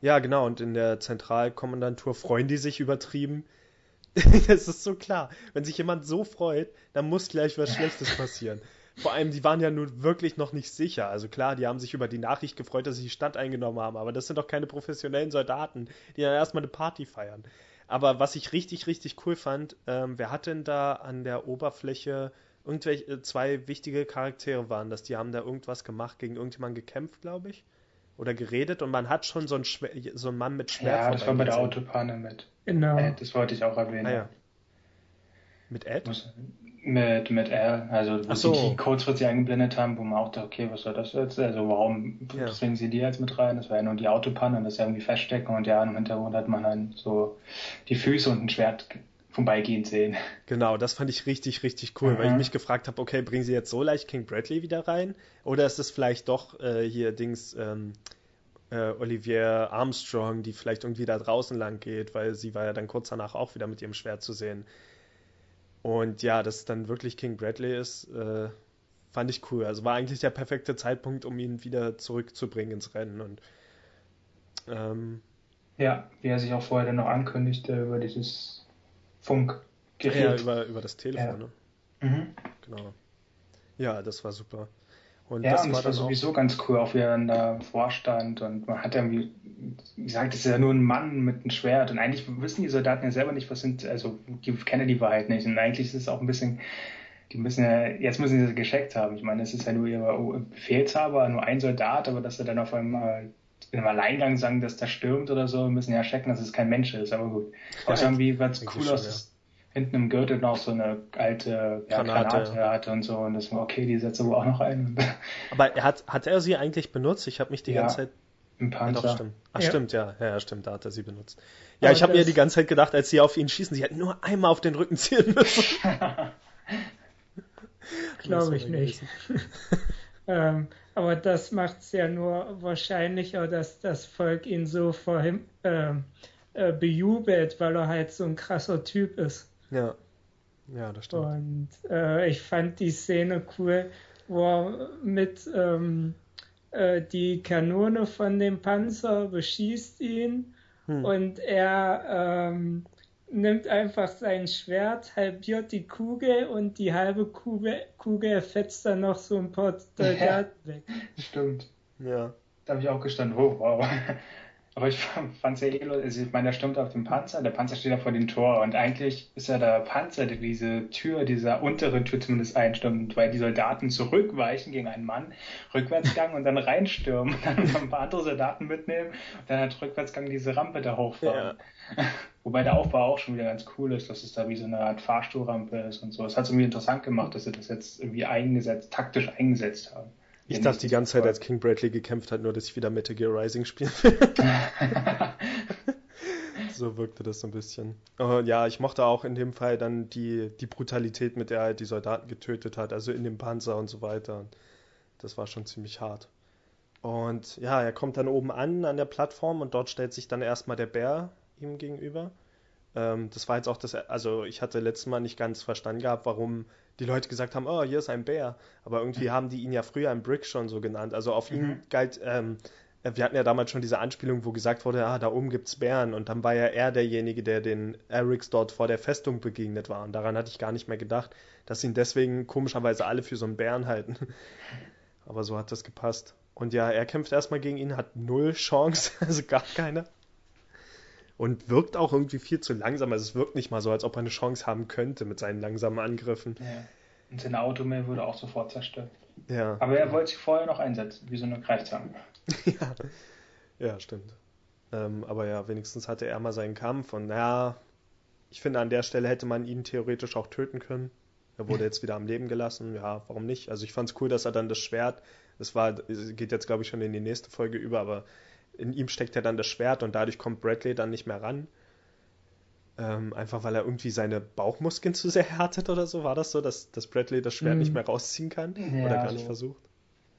ja, genau, und in der Zentralkommandantur freuen die sich übertrieben. [laughs] Das ist so klar. Wenn sich jemand so freut, dann muss gleich was Schlechtes passieren. Vor allem, die waren ja nun wirklich noch nicht sicher. Also klar, die haben sich über die Nachricht gefreut, dass sie die Stadt eingenommen haben, aber das sind doch keine professionellen Soldaten, die dann erstmal eine Party feiern. Aber was ich richtig, richtig cool fand, ähm, wer hat denn da an der Oberfläche irgendwelche äh, zwei wichtige Charaktere waren das? Die haben da irgendwas gemacht, gegen irgendjemanden gekämpft, glaube ich. Oder geredet und man hat schon so einen, Schwer- so einen Mann mit Schwert Ja, das war bei der. Autopanne mit. Genau. Äh, das wollte ich auch erwähnen. Ah ja. Mit Ed? Muss- Mit, mit R, also wo so. sie die kurzfristig eingeblendet haben, wo man auch dachte, okay, was soll das jetzt? Also warum Ja. zwingen sie die jetzt mit rein? Das war ja nur die Autopanne und das ja irgendwie feststecken und ja, im Hintergrund hat man dann so die Füße und ein Schwert vorbeigehen sehen. Genau, das fand ich richtig, richtig cool, weil ich Mhm. mich gefragt habe, okay, bringen sie jetzt so leicht King Bradley wieder rein? Oder ist es vielleicht doch äh, hier Dings ähm, äh, Olivier Armstrong, die vielleicht irgendwie da draußen lang geht, weil sie war ja dann kurz danach auch wieder mit ihrem Schwert zu sehen. Und ja, dass es dann wirklich King Bradley ist, äh, fand ich cool. Also war eigentlich der perfekte Zeitpunkt, um ihn wieder zurückzubringen ins Rennen. Und ähm, Ja, wie er sich auch vorher dann noch ankündigte über dieses Funkgerät. ja, über, über das Telefon, Ja. ne? mhm. Genau. Ja, das war super. Und Ja, das und war es war auch sowieso ganz cool, auch wie er dann da vorstand und man hat irgendwie gesagt, es ist ja nur ein Mann mit einem Schwert und eigentlich wissen die Soldaten ja selber nicht, was sind, also die kennen die Wahrheit nicht und eigentlich ist es auch ein bisschen, die müssen ja, jetzt müssen sie das gescheckt haben. Ich meine, es ist ja nur ihr Befehlshaber, nur ein Soldat, aber dass sie dann auf einmal in einem Alleingang sagen, dass da stürmt oder so, müssen ja checken, dass es kein Mensch ist, aber gut. Aber Ja, irgendwie war es cool aus, ja. dass hinten im Gürtel noch so eine alte ja, Granate, Granate, ja. hatte und so und das war okay, die setze wohl auch noch ein. [laughs] Aber er hat, hat er sie eigentlich benutzt? Ich habe mich die Ja, ganze Zeit. Im Ah, doch, Panzer. stimmt. Ach, Ja. stimmt, ja. ja. Ja, stimmt, da hat er sie benutzt. Ja, Aber ich habe mir die ganze Zeit gedacht, als sie auf ihn schießen, sie hätten nur einmal auf den Rücken zielen müssen. [laughs] Glaube ich nicht. [laughs] Ähm, aber das macht es ja nur wahrscheinlicher, dass das Volk ihn so vorhin ähm, äh, bejubelt, weil er halt so ein krasser Typ ist. Ja. Ja, das stimmt. Und äh, ich fand die Szene cool, wo er mit ähm, äh, die Kanone von dem Panzer beschießt ihn Hm. und er ähm, nimmt einfach sein Schwert, halbiert die Kugel und die halbe Kugel, Kugel fetzt dann noch so ein paar Soldaten weg. Stimmt. Ja. Da habe ich auch gestanden, oh, wow. Aber ich fand es ja eh lustig. Also ich meine, der stimmt auf dem Panzer, der Panzer steht ja vor dem Tor und eigentlich ist ja der Panzer, der diese Tür, dieser untere Tür zumindest einstimmt, weil die Soldaten zurückweichen gegen einen Mann, Rückwärtsgang und dann reinstürmen und dann ein paar andere Soldaten mitnehmen und dann halt Rückwärtsgang diese Rampe da hochfahren. [laughs] Wobei der Aufbau auch schon wieder ganz cool ist, dass es da wie so eine Art Fahrstuhlrampe ist und so. Es hat es irgendwie interessant gemacht, dass sie das jetzt irgendwie eingesetzt, taktisch eingesetzt haben. Ich dachte die ganze Zeit, als King Bradley gekämpft hat, nur dass ich wieder Metal Gear Rising spielen [laughs] will. [laughs] so wirkte das so ein bisschen. Und ja, ich mochte auch in dem Fall dann die, die Brutalität, mit der er halt die Soldaten getötet hat, also in dem Panzer und so weiter. Das war schon ziemlich hart. Und ja, er kommt dann oben an an der Plattform und dort stellt sich dann erstmal der Bär ihm gegenüber. Ähm, das war jetzt auch das, also ich hatte letztes Mal nicht ganz verstanden gehabt, warum die Leute gesagt haben, oh, hier ist ein Bär. Aber irgendwie haben die ihn ja früher im Brick schon so genannt. Also auf ihn Mhm. galt, ähm, wir hatten ja damals schon diese Anspielung, wo gesagt wurde, ah, da oben gibt's Bären. Und dann war ja er derjenige, der den Erics dort vor der Festung begegnet war. Und daran hatte ich gar nicht mehr gedacht, dass ihn deswegen komischerweise alle für so einen Bären halten. [laughs] Aber so hat das gepasst. Und ja, er kämpft erstmal gegen ihn, hat null Chance, [laughs] also gar keine. Und wirkt auch irgendwie viel zu langsam. Also es wirkt nicht mal so, als ob er eine Chance haben könnte mit seinen langsamen Angriffen. Ja. Und sein Automail wurde auch sofort zerstört. Ja. Aber er wollte sich vorher noch einsetzen, wie so eine Greifzange. [laughs] ja. ja, stimmt. Ähm, aber ja, wenigstens hatte er mal seinen Kampf und ja, ich finde, an der Stelle hätte man ihn theoretisch auch töten können. Er wurde jetzt wieder am Leben gelassen. Ja, warum nicht? Also ich fand es cool, dass er dann das Schwert, das war, geht jetzt glaube ich schon in die nächste Folge über, aber in ihm steckt ja dann das Schwert und dadurch kommt Bradley dann nicht mehr ran. Ähm, einfach weil er irgendwie seine Bauchmuskeln zu sehr härtet oder so. War das so, dass, dass Bradley das Schwert Mhm. nicht mehr rausziehen kann? Ja, oder gar nicht so. versucht?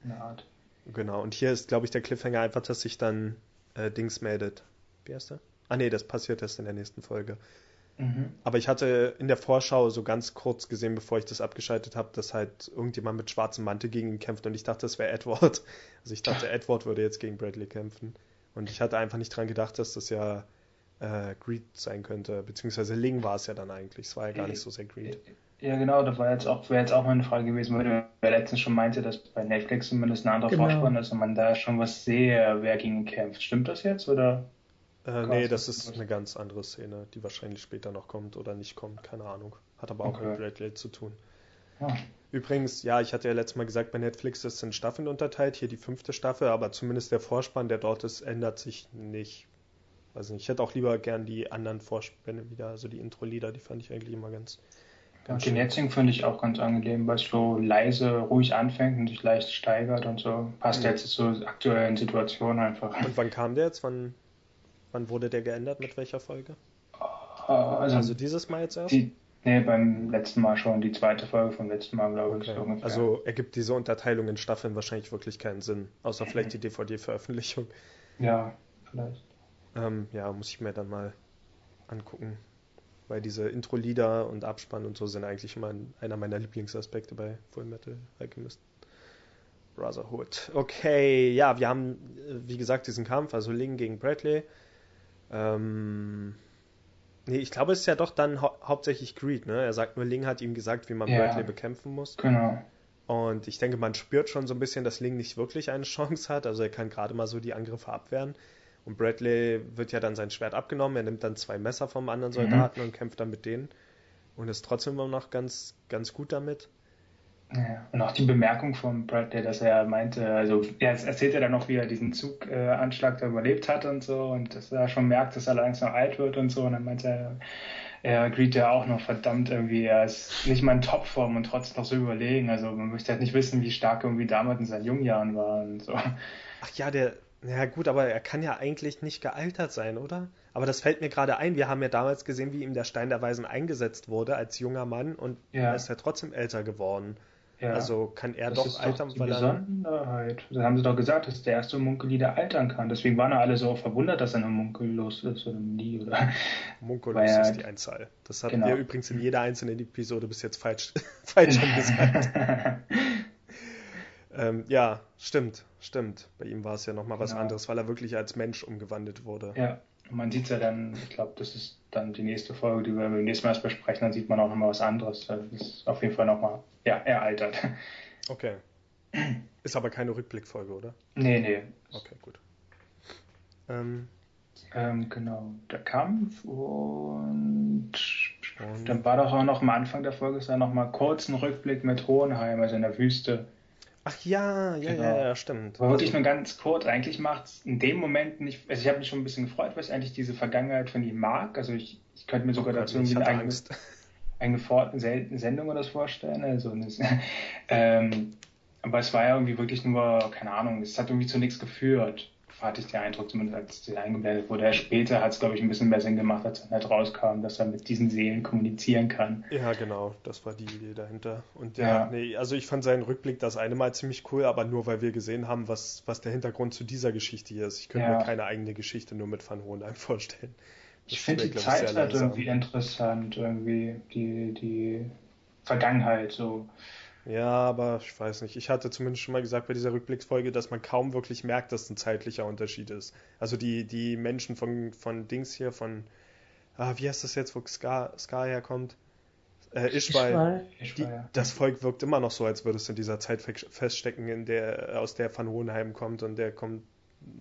Eine Art. Genau, und hier ist, glaube ich, der Cliffhanger einfach, dass sich dann äh, Dings meldet. Wie heißt der? Ah nee, das passiert erst in der nächsten Folge. Mhm. Aber ich hatte in der Vorschau so ganz kurz gesehen, bevor ich das abgeschaltet habe, dass halt irgendjemand mit schwarzem Mantel gegen ihn kämpft und ich dachte, das wäre Edward. [laughs] Also ich dachte, [laughs] Edward würde jetzt gegen Bradley kämpfen. Und ich hatte einfach nicht dran gedacht, dass das ja äh, Greed sein könnte. Beziehungsweise Ling war es ja dann eigentlich. Es war ja gar nicht so sehr Greed. Ja, genau, das war jetzt auch, wäre jetzt auch mal eine Frage gewesen, weil du ja letztens schon meinte, dass bei Netflix zumindest ein anderer Genau. Vorspann ist und man da schon was sehe, wer gegen ihn kämpft. Stimmt das jetzt oder? Äh, nee, das ist- eine ganz andere Szene, die wahrscheinlich später noch kommt oder nicht kommt. Keine Ahnung. Hat aber auch Okay. mit Bradley zu tun. Ja. Übrigens, ja, ich hatte ja letztes Mal gesagt, bei Netflix ist es in Staffeln unterteilt, hier die fünfte Staffel, aber zumindest der Vorspann, der dort ist, ändert sich nicht. Weiß nicht, ich hätte auch lieber gern die anderen Vorspänne wieder, also die Intro-Lieder, die fand ich eigentlich immer ganz, ganz Und den jetzigen finde ich auch ganz angenehm, weil es so leise, ruhig anfängt und sich leicht steigert und so. Passt Mhm. jetzt zur aktuellen Situation einfach. Und wann kam der jetzt? Wann, wann wurde der geändert? Mit welcher Folge? Also, Also dieses Mal jetzt erst? die, nee, beim letzten Mal schon, die zweite Folge vom letzten Mal, glaube ich, Okay. so ungefähr. Also ergibt diese Unterteilung in Staffeln wahrscheinlich wirklich keinen Sinn, außer [clears throat] vielleicht die DVD-Veröffentlichung. Ja, vielleicht. Ähm, ja, muss ich mir dann mal angucken. Weil diese Intro-Lieder und Abspann und so sind eigentlich immer ein- einer meiner Lieblingsaspekte bei Full Metal Alchemist Brotherhood. Okay, ja, wir haben, äh, wie gesagt, diesen Kampf, also Ling gegen Bradley. Ähm, nee, ich glaube, es ist ja doch dann hau hauptsächlich Greed, ne? Er sagt nur, Ling hat ihm gesagt, wie man Ja. Bradley bekämpfen muss. Genau. Und ich denke, man spürt schon so ein bisschen, dass Ling nicht wirklich eine [laughs] Chance hat. Also er kann gerade mal so die Angriffe abwehren. Und Bradley wird ja dann sein Schwert abgenommen. Er nimmt dann zwei Messer vom anderen Mhm. Soldaten und kämpft dann mit denen. Und ist trotzdem immer noch ganz, ganz gut damit. Ja. Und auch die Bemerkung von Bradley, dass er meinte, also er erzählt ja dann noch, wie er diesen Zuganschlag da überlebt hat und so und dass er schon merkt, dass er langsam alt wird und so. Und dann meinte er, er greet ja auch noch verdammt irgendwie, er ist nicht mal in Topform und trotzdem noch so überlegen. Also man möchte halt nicht wissen, wie stark er irgendwie damals in seinen jungen Jahren war und so. Ach ja, der, ja gut, aber er kann ja eigentlich nicht gealtert sein, oder? Aber das fällt mir gerade ein. Wir haben ja damals gesehen, wie ihm der Stein der Weisen eingesetzt wurde als junger Mann und Ja. er ist ja trotzdem älter geworden. Ja. Also kann er das doch ist altern, doch die weil er. Besonderheit. Da haben sie doch gesagt, das ist der erste Munkeli, der altern kann. Deswegen waren alle so verwundert, dass er eine Munkellos ist oder nie. Oder Munculus Weil er- ist die Einzahl. Das hatten Genau. wir übrigens in jeder einzelnen Episode bis jetzt falsch, [laughs] falsch [laughs] angesagt. Ähm, ja, stimmt, stimmt. Bei ihm war es ja nochmal was Genau. anderes, weil er wirklich als Mensch umgewandelt wurde. Ja, man sieht ja dann, ich glaube, das ist dann die nächste Folge, die wir beim nächsten Mal erst besprechen, dann sieht man auch nochmal was anderes. Das ist auf jeden Fall nochmal, ja, er altert. Okay. Ist aber keine Rückblickfolge, oder? nee, nee. Okay, gut. Ähm, Ähm, genau, der Kampf und und dann war doch auch noch am Anfang der Folge ist da noch mal kurz ein Rückblick mit Hohenheim, also in der Wüste. Ach ja, ja, Genau. ja, ja, stimmt. Aber wirklich nur ganz kurz. Eigentlich macht es in dem Moment nicht. Also ich habe mich schon ein bisschen gefreut, weil ich eigentlich diese Vergangenheit von ihm mag. Also ich, ich könnte mir sogar Oh Gott, dazu irgendwie eine eigene, [laughs] eigene Sendung oder das vorstellen. Also eine, [laughs] ähm, aber es war ja irgendwie wirklich nur, keine Ahnung, es hat irgendwie zu nichts geführt. Hatte ich den Eindruck, zumindest als sie eingeblendet wurde. Später hat es, glaube ich, ein bisschen mehr Sinn gemacht, als dann halt rauskam, dass er mit diesen Seelen kommunizieren kann. Ja, genau, das war die Idee dahinter. Und ja, Ja. nee, also ich fand seinen Rückblick das eine Mal ziemlich cool, aber nur weil wir gesehen haben, was, was der Hintergrund zu dieser Geschichte hier ist. Ich könnte Ja. mir keine eigene Geschichte nur mit Van Hohenheim [laughs] vorstellen. Ich Das finde wäre, die glaub ich, Zeit halt irgendwie interessant, irgendwie die, die Vergangenheit so. Ja, aber ich weiß nicht. Ich hatte zumindest schon mal gesagt bei dieser Rückblicksfolge, dass man kaum wirklich merkt, dass ein zeitlicher Unterschied ist. Also die, die Menschen von, von Dings hier, von, ah, wie heißt das jetzt, wo Ska, Ska herkommt? Äh, Ishbal. Ja- das Volk wirkt immer noch so, als würde es in dieser Zeit fe- feststecken, in der, aus der Van Hohenheim kommt und der kommt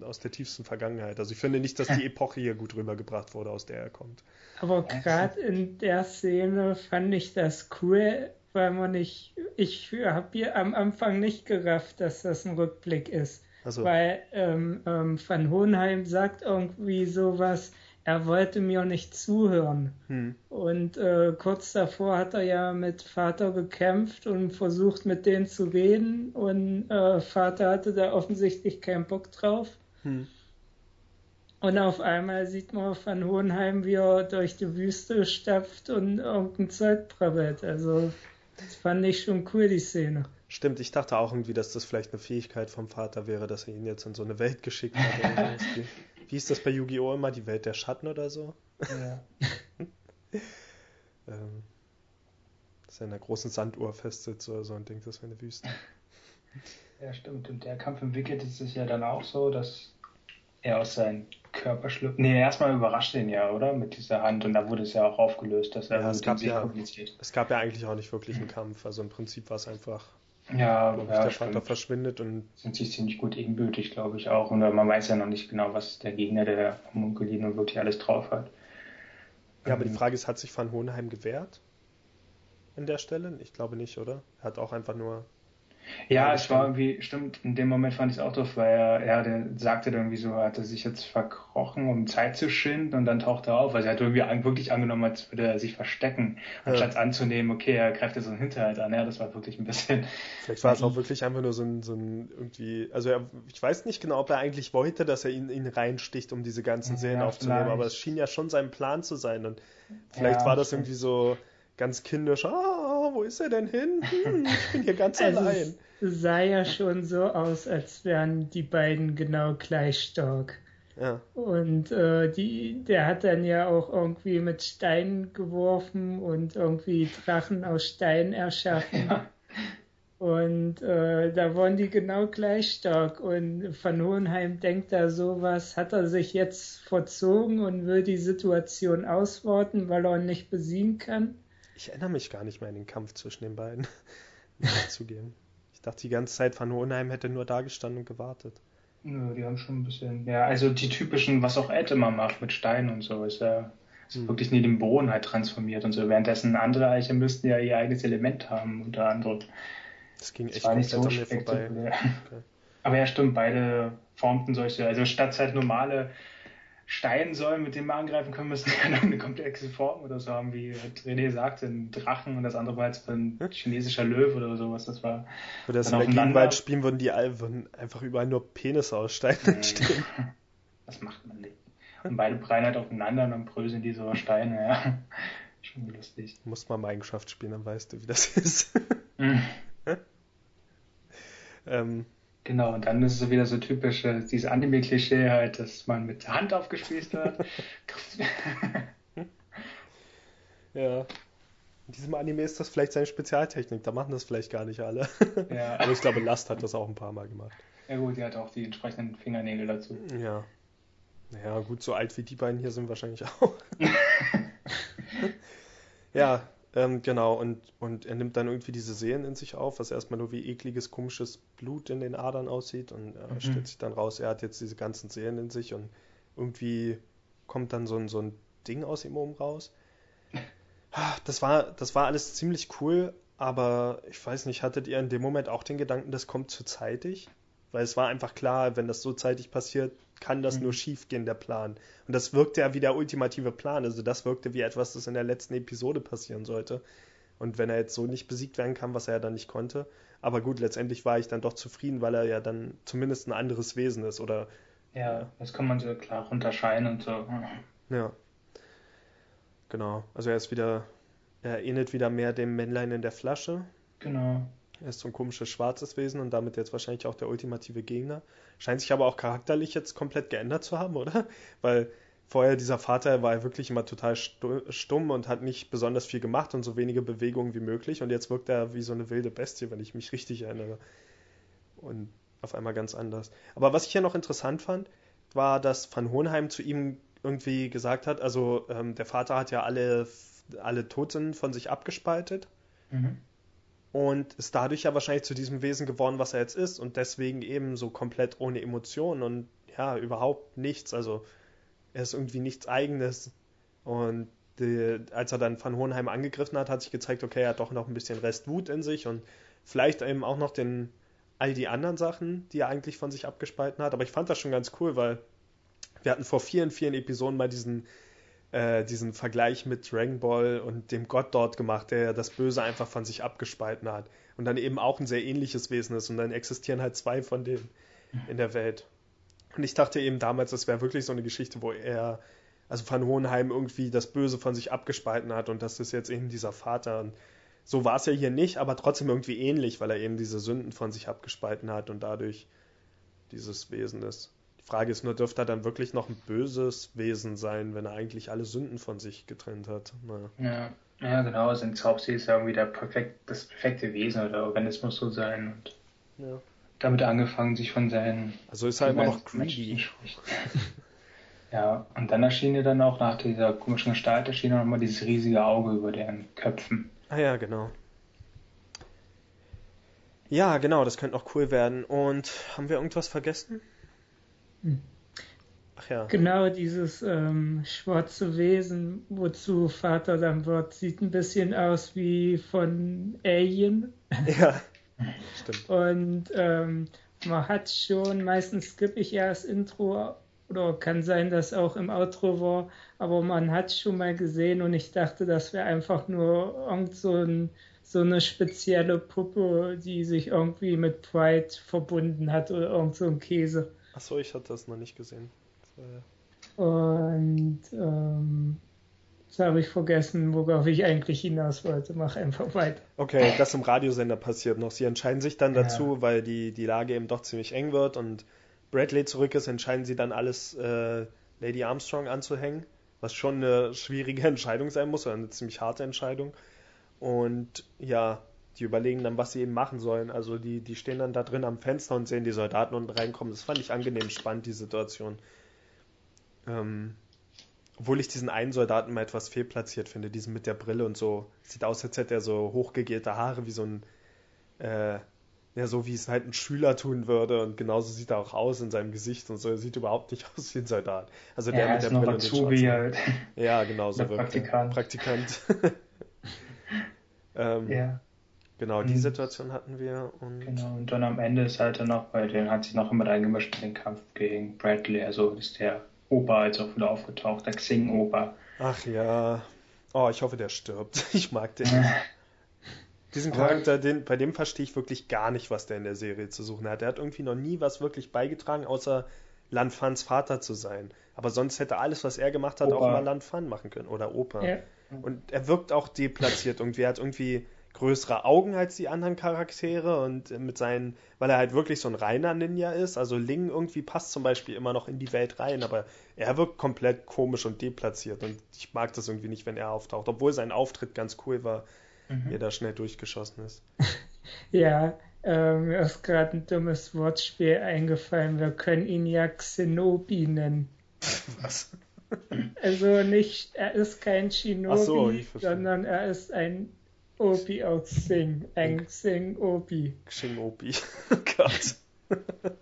aus der tiefsten Vergangenheit. Also ich finde nicht, dass die [laughs] Epoche hier gut rübergebracht wurde, aus der er kommt. Aber gerade in der Szene fand ich das cool, weil man nicht, ich habe hier am Anfang nicht gerafft, dass das ein Rückblick ist. Also, Weil ähm, ähm, Van Hohenheim sagt irgendwie sowas, er wollte mir nicht zuhören. hm, Und äh, kurz davor hat er ja mit Vater gekämpft und versucht mit denen zu reden. Und äh, Vater hatte da offensichtlich keinen Bock drauf. hm. Und auf einmal sieht man Van Hohenheim, wie er durch die Wüste stapft und irgendein Zeug brabbelt. Also, das fand ich schon cool, die Szene. Stimmt, ich dachte auch irgendwie, dass das vielleicht eine Fähigkeit vom Vater wäre, dass er ihn jetzt in so eine Welt geschickt hat. [laughs] Wie, ist das bei Yu-Gi-Oh! immer? Die Welt der Schatten oder so? Ja. [laughs] Ähm, dass er in einer großen Sanduhr festsitzt oder so und denkt, das wäre eine Wüste. ja, stimmt. Und der Kampf entwickelt es sich ja dann auch so, dass er aus seinem Körper schlüpft. Nee, erstmal überrascht ihn ja, oder? Mit dieser Hand. Und da wurde es ja auch aufgelöst, dass er Ja, es gab ja- kommuniziert. Es gab ja eigentlich auch nicht wirklich einen Kampf. Also im Prinzip war es einfach, Ja, ja der Vater stimmt. verschwindet und sind sie ziemlich gut ebenbürtig, glaube ich auch. Und man weiß ja noch nicht genau, was der Gegner der Homunculino wirklich alles drauf hat. Ja, aber die Ähm, Frage ist, hat sich Van Hohenheim gewehrt? In der Stelle? Ich glaube nicht, oder? Er hat auch einfach nur. Ja, Ja, es war irgendwie, stimmt, in dem Moment fand ich es auch doof, weil er, er der sagte dann irgendwie so, er hatte sich jetzt verkrochen, um Zeit zu schinden und dann taucht er auf. Also er hat irgendwie wirklich angenommen, als würde er sich verstecken, Ja. anstatt anzunehmen, okay, er greift jetzt so einen Hinterhalt an. Ja, das war wirklich ein bisschen. Vielleicht war es auch [laughs] wirklich einfach nur so ein, so ein irgendwie. Also er, ich weiß nicht genau, ob er eigentlich wollte, dass er ihn, ihn reinsticht, um diese ganzen Ja, Serien aufzunehmen, vielleicht. aber es schien ja schon sein Plan zu sein. Und vielleicht Ja, war das stimmt. irgendwie so ganz kindisch, ah, wo ist er denn hin? Hm, ich bin hier ganz [laughs] Also, allein. es sah ja schon so aus, als wären die beiden genau gleich stark. Ja. Und äh, die, der hat dann ja auch irgendwie mit Steinen geworfen und irgendwie Drachen aus Stein erschaffen. Ja. Und äh, da waren die genau gleich stark. Und Van Hohenheim denkt da sowas, hat er sich jetzt verzogen und will die Situation auswarten, weil er ihn nicht besiegen kann. Ich erinnere mich gar nicht mehr an den Kampf zwischen den beiden. [laughs] Zugeben. Ich dachte die ganze Zeit, Van Hohenheim hätte nur da gestanden und gewartet. Nö, die haben schon ein bisschen. Ja, also die typischen, was auch Ed immer macht mit Steinen und so, ist ja ist Hm. wirklich nie den Boden halt transformiert und so. Währenddessen andere Alchemisten ja ihr eigenes Element haben, unter anderem. Das ging Das echt war nicht so vorbei. spektakulär. Okay. Aber ja, stimmt, beide formten solche, also statt halt normale Steinsäulen, mit denen wir angreifen können, müssen [laughs] wir dann eine komplexe Form oder so haben, wie René sagte, ein Drachen und das andere war jetzt ein chinesischer Löwe oder sowas. Das war Würde das in der Gegenwart spielen, würden die würden einfach überall nur Penisse aus Steinen entstehen. [laughs] Das macht man nicht. Und beide prallen halt aufeinander und dann bröseln die so Steine, ja. [laughs] Schon lustig. Du musst mal Minecraft spielen, dann weißt du, wie das ist. Mhm. ähm, Genau, und dann ist es wieder so typisch, äh, dieses Anime-Klischee halt, dass man mit der Hand aufgespießt wird. [laughs] ja. In diesem Anime ist das vielleicht seine Spezialtechnik, da machen das vielleicht gar nicht alle. Ja. [laughs] Aber ich glaube, Last hat das auch ein paar Mal gemacht. ja gut, die hat auch die entsprechenden Fingernägel dazu. Ja. Naja, gut, so alt wie die beiden hier sind wahrscheinlich auch. [laughs] ja, ähm, genau. Und, und er nimmt dann irgendwie diese Sehnen in sich auf, was erstmal nur wie ekliges, komisches Blut in den Adern aussieht. Und äh, Mhm. stellt sich dann raus, er hat jetzt diese ganzen Sehnen in sich und irgendwie kommt dann so ein, so ein Ding aus ihm oben raus. Ah, Das war, das war alles ziemlich cool, aber ich weiß nicht, hattet ihr in dem Moment auch den Gedanken, das kommt zu zeitig? Weil es war einfach klar, wenn das so zeitig passiert, kann das Mhm. nur schief gehen, der Plan. Und das wirkte ja wie der ultimative Plan. Also das wirkte wie etwas, das in der letzten Episode passieren sollte. Und wenn er jetzt so nicht besiegt werden kann, was er ja dann nicht konnte. Aber gut, letztendlich war ich dann doch zufrieden, weil er ja dann zumindest ein anderes Wesen ist. Oder Ja, das kann man so klar unterscheiden und so. ja. Genau. Also er ist wieder, er ähnelt wieder mehr dem Männlein in der Flasche. Genau. Er ist so ein komisches schwarzes Wesen und damit jetzt wahrscheinlich auch der ultimative Gegner. Scheint sich aber auch charakterlich jetzt komplett geändert zu haben, oder? [laughs] Weil vorher dieser Vater war ja wirklich immer total stu- stumm und hat nicht besonders viel gemacht und so wenige Bewegungen wie möglich. Und jetzt wirkt er wie so eine wilde Bestie, wenn ich mich richtig erinnere. Und auf einmal ganz anders. Aber was ich hier noch interessant fand, war, dass Van Hohenheim zu ihm irgendwie gesagt hat, also ähm, der Vater hat ja alle, alle Toten von sich abgespaltet Mhm. Und ist dadurch ja wahrscheinlich zu diesem Wesen geworden, was er jetzt ist und deswegen eben so komplett ohne Emotionen und ja, überhaupt nichts. Also er ist irgendwie nichts Eigenes. Und die, als er dann Van Hohenheim angegriffen hat, hat sich gezeigt, okay, er hat doch noch ein bisschen Restwut in sich und vielleicht eben auch noch den all die anderen Sachen, die er eigentlich von sich abgespalten hat. Aber ich fand das schon ganz cool, weil wir hatten vor vielen, vielen Episoden mal diesen, äh, diesen Vergleich mit Dragon Ball und dem Gott dort gemacht, der das Böse einfach von sich abgespalten hat. Und dann eben auch ein sehr ähnliches Wesen ist. Und dann existieren halt zwei von denen in der Welt. Und ich dachte eben damals, das wäre wirklich so eine Geschichte, wo er, also Van Hohenheim irgendwie das Böse von sich abgespalten hat und das ist jetzt eben dieser Vater. Und so war es ja hier nicht, aber trotzdem irgendwie ähnlich, weil er eben diese Sünden von sich abgespalten hat und dadurch dieses Wesen ist. Frage ist nur, dürfte er dann wirklich noch ein böses Wesen sein, wenn er eigentlich alle Sünden von sich getrennt hat? Naja. Ja. ja, genau. Also in Zaubsee ist ja irgendwie der perfekt, das perfekte Wesen oder Organismus so sein und Ja. damit angefangen, sich von seinen Also ist er immer noch greedy. [laughs] Ja, und dann erschien ja dann auch nach dieser komischen Gestalt erschien auch nochmal dieses riesige Auge über deren Köpfen. Ah ja, genau. Ja, genau, das könnte noch cool werden. Und haben wir irgendwas vergessen? Hm. Ach ja. Genau dieses ähm, schwarze Wesen, wozu Vater dann wird, sieht ein bisschen aus wie von Alien. Ja, [laughs] stimmt. Und ähm, man hat schon, meistens skippe ich ja das Intro oder kann sein, dass auch im Outro war, aber man hat schon mal gesehen und ich dachte, das wäre einfach nur irgend so, ein, so eine spezielle Puppe, die sich irgendwie mit Pride verbunden hat oder irgend so ein Käse. Achso, ich hatte das noch nicht gesehen. Ja- Und ähm, jetzt habe ich vergessen, worauf ich eigentlich hinaus wollte. Mach einfach weiter. Okay, das im Radiosender passiert noch. Sie entscheiden sich dann Ja. dazu, weil die, die Lage eben doch ziemlich eng wird und Bradley zurück ist, entscheiden sie dann alles äh, Lady Armstrong anzuhängen, was schon eine schwierige [laughs] Entscheidung sein muss, oder eine ziemlich harte Entscheidung. Und ja, die überlegen dann, was sie eben machen sollen. Also die, die stehen dann da drin am Fenster und sehen die Soldaten unten reinkommen. Das fand ich angenehm spannend, die Situation. Ähm, obwohl ich diesen einen Soldaten mal etwas fehlplatziert finde, diesen mit der Brille und so. Sieht aus, als hätte er so hochgegelte Haare wie so ein, äh, ja, so wie es halt ein Schüler tun würde. Und genauso sieht er auch aus in seinem Gesicht und so. Er sieht überhaupt nicht [laughs] aus wie ein Soldat. Also der Ja, mit der Brille und den Azubi schwarzen halt. Ja, genau, so wirkt. Praktikant. Praktikant. [laughs] [laughs] ähm, Ja, Genau, die Mhm. Situation hatten wir und genau. Und dann am Ende ist halt dann noch, weil den hat sich noch immer eingemischt in den Kampf gegen Bradley. Also ist der Opa jetzt auch wieder aufgetaucht, der Xing-Opa. ach ja. Oh, ich hoffe, der stirbt. [laughs] Ich mag den. Ja. [laughs] Diesen Charakter, den, bei dem verstehe ich wirklich gar nicht, was der in der Serie zu suchen hat. Der hat irgendwie noch nie was wirklich beigetragen, außer Lanfans Vater zu sein. Aber sonst hätte alles, was er gemacht hat, auch Opa. mal Lanfan machen können. Oder Opa. Ja. Und er wirkt auch deplatziert irgendwie. Er hat irgendwie größere Augen als die anderen Charaktere und mit seinen, weil er halt wirklich so ein reiner Ninja ist. Also Ling irgendwie passt zum Beispiel immer noch in die Welt rein, aber er wirkt komplett komisch und deplatziert und ich mag das irgendwie nicht, wenn er auftaucht, obwohl sein Auftritt ganz cool war, Mhm. wie er da schnell durchgeschossen ist. [laughs] Ja, äh, mir ist gerade ein dummes Wortspiel eingefallen. Wir können ihn ja Xenobi nennen. [laughs] Was? Also nicht, er ist kein Shinobi, so, sondern er ist ein Obi aus Sing. Ein Sing Obi. Shinobi. [laughs] Oh Gott. [laughs]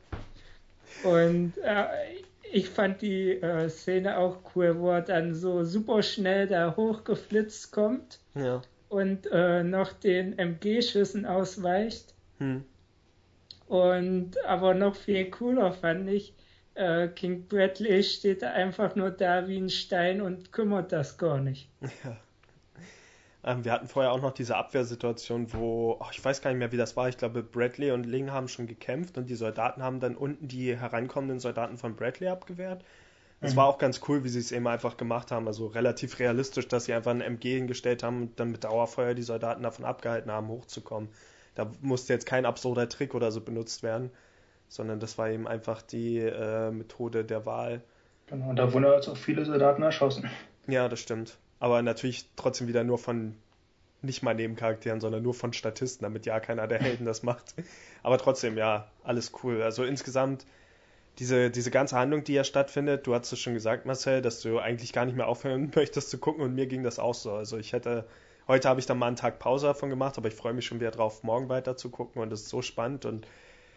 Und äh, ich fand die äh, Szene auch cool, wo er dann so super schnell da hochgeflitzt kommt Ja. und äh, noch den MG-Schüssen ausweicht. Hm. Und aber noch viel cooler fand ich, äh, King Bradley steht da einfach nur da wie ein Stein und kümmert das gar nicht. Ja. Ähm, wir hatten vorher auch noch diese Abwehrsituation, wo, ach, ich weiß gar nicht mehr, wie das war. Ich glaube, Bradley und Ling haben schon gekämpft und die Soldaten haben dann unten die hereinkommenden Soldaten von Bradley abgewehrt. Das Mhm. war auch ganz cool, wie sie es eben einfach gemacht haben. Also relativ realistisch, dass sie einfach ein MG hingestellt haben und dann mit Dauerfeuer die Soldaten davon abgehalten haben, hochzukommen. Da musste jetzt kein absurder Trick oder so benutzt werden, sondern das war eben einfach die äh, Methode der Wahl. Genau, und da wurden jetzt auch viele Soldaten erschossen. Ja, das stimmt. Aber natürlich trotzdem wieder nur von nicht mal Nebencharakteren, sondern nur von Statisten, damit ja keiner der Helden das macht. Aber trotzdem, ja, alles cool. Also insgesamt diese, diese ganze Handlung, die ja stattfindet, du hast es schon gesagt, Marcel, dass du eigentlich gar nicht mehr aufhören [laughs] möchtest zu gucken und mir ging das auch so. Also ich hätte, heute habe ich dann mal einen Tag Pause davon gemacht, aber ich freue mich schon wieder drauf, morgen weiter zu gucken und es ist so spannend und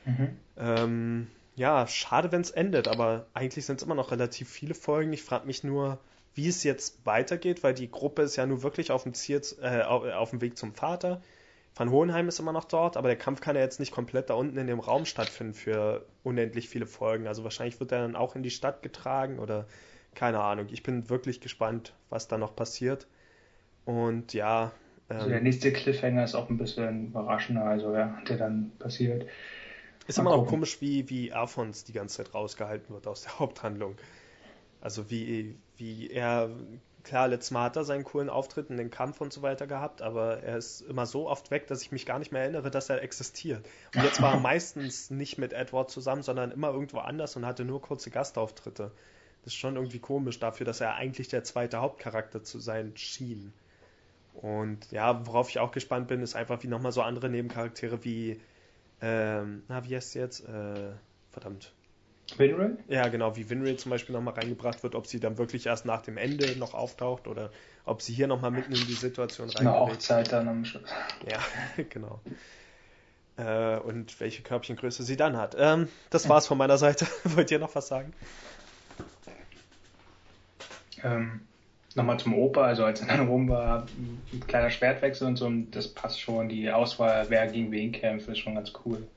Mhm. ähm, ja, schade, wenn es endet, aber eigentlich sind es immer noch relativ viele Folgen. Ich frage mich nur, wie es jetzt weitergeht, weil die Gruppe ist ja nur wirklich auf dem, Ziel, äh, auf, dem Weg zum Vater. Van Hohenheim ist immer noch dort, aber der Kampf kann ja jetzt nicht komplett da unten in dem Raum stattfinden für unendlich viele Folgen. Also wahrscheinlich wird er dann auch in die Stadt getragen oder keine Ahnung. Ich bin wirklich gespannt, was da noch passiert. Und ja, Also der ähm, nächste Cliffhanger ist auch ein bisschen überraschender, also ja, der dann passiert. Ist Mal immer noch komisch, wie, wie Alphons die ganze Zeit rausgehalten wird aus der [laughs] Haupthandlung. Also wie, wie er, klar, letztes Mal hat er seinen coolen Auftritt in den Kampf und so weiter gehabt, aber er ist immer so oft weg, dass ich mich gar nicht mehr erinnere, dass er existiert. Und jetzt war er [laughs] meistens nicht mit Edward zusammen, sondern immer irgendwo anders und hatte nur kurze Gastauftritte. Das ist schon irgendwie komisch dafür, dass er eigentlich der zweite Hauptcharakter zu sein schien. Und ja, worauf ich auch gespannt bin, ist einfach wie nochmal so andere Nebencharaktere wie ähm, na, wie heißt sie jetzt? Äh, verdammt. Winray? Ja, genau, wie Winry zum Beispiel nochmal reingebracht wird, ob sie dann wirklich erst nach dem Ende noch auftaucht oder ob sie hier nochmal mitten in die Situation Eine reingerät. Hochzeit dann am Schluss. Ja, [laughs] genau. Äh, und welche Körbchengröße sie dann hat. Ähm, das war's von meiner Seite. [laughs] Wollt ihr noch was sagen? Ähm, Nochmal zum Oper, also als er dann rum war, ein kleiner Schwertwechsel und so, und das passt schon. Die Auswahl, wer gegen wen kämpft, ist schon ganz cool.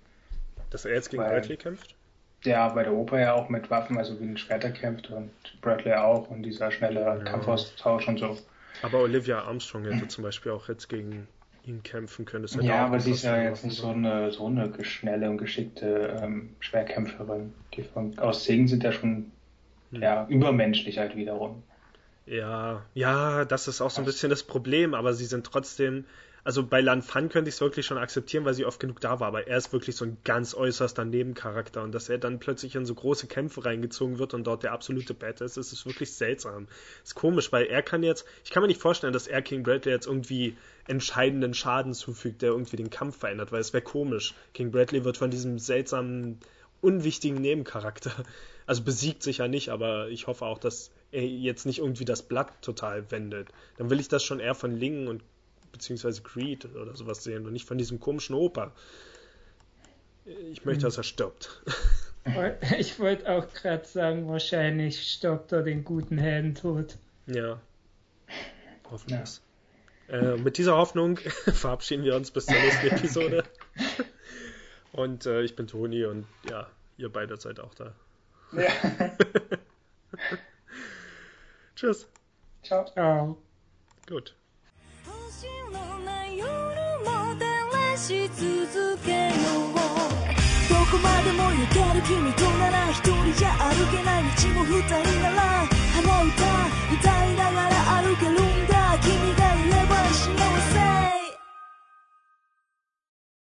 Dass er jetzt gegen Weil- Bradley kämpft? Der bei der Oper ja auch mit Waffen, also gegen Schwerter kämpft und Bradley auch und dieser schnelle Ja. Kampfaustausch und so. Aber Olivia Armstrong hätte zum Beispiel auch jetzt gegen ihn kämpfen können. Ja, aber sie ist ja jetzt nicht so eine, so eine schnelle und geschickte ähm, Schwerkämpferin. Die von, aus Singen sind ja schon Hm. ja, übermenschlich halt wiederum. Ja, ja, das ist auch so ein bisschen das Problem, aber sie sind trotzdem, also bei Lan Fan könnte ich es wirklich schon akzeptieren, weil sie oft genug da war, aber er ist wirklich so ein ganz äußerster Nebencharakter und dass er dann plötzlich in so große Kämpfe reingezogen wird und dort der absolute Badass ist, ist wirklich seltsam. Ist komisch, weil er kann jetzt, ich kann mir nicht vorstellen, dass er King Bradley jetzt irgendwie entscheidenden Schaden zufügt, der irgendwie den Kampf verändert, weil es wäre komisch. King Bradley wird von diesem seltsamen, unwichtigen Nebencharakter, [laughs] also besiegt sicher nicht, aber ich hoffe auch, dass er jetzt nicht irgendwie das Blatt total wendet. Dann will ich das schon eher von Lingen und beziehungsweise Creed oder sowas sehen und nicht von diesem komischen Opa. Ich möchte, dass er stirbt. [laughs] Ich wollte auch gerade sagen, wahrscheinlich stirbt er den guten Heldentod. Ja. Hoffentlich. Äh, mit dieser Hoffnung [laughs] verabschieden wir uns bis zur nächsten [laughs] Episode. Und äh, ich bin Toni und ja, ihr beide seid auch da. Ja. Tschüss. Ciao. Ja. Gut. し続けようどこまでも行ける君となら一人じゃ歩けない道も二人なら。鼻歌歌いながら歩けるんだ。君がいれば幸せ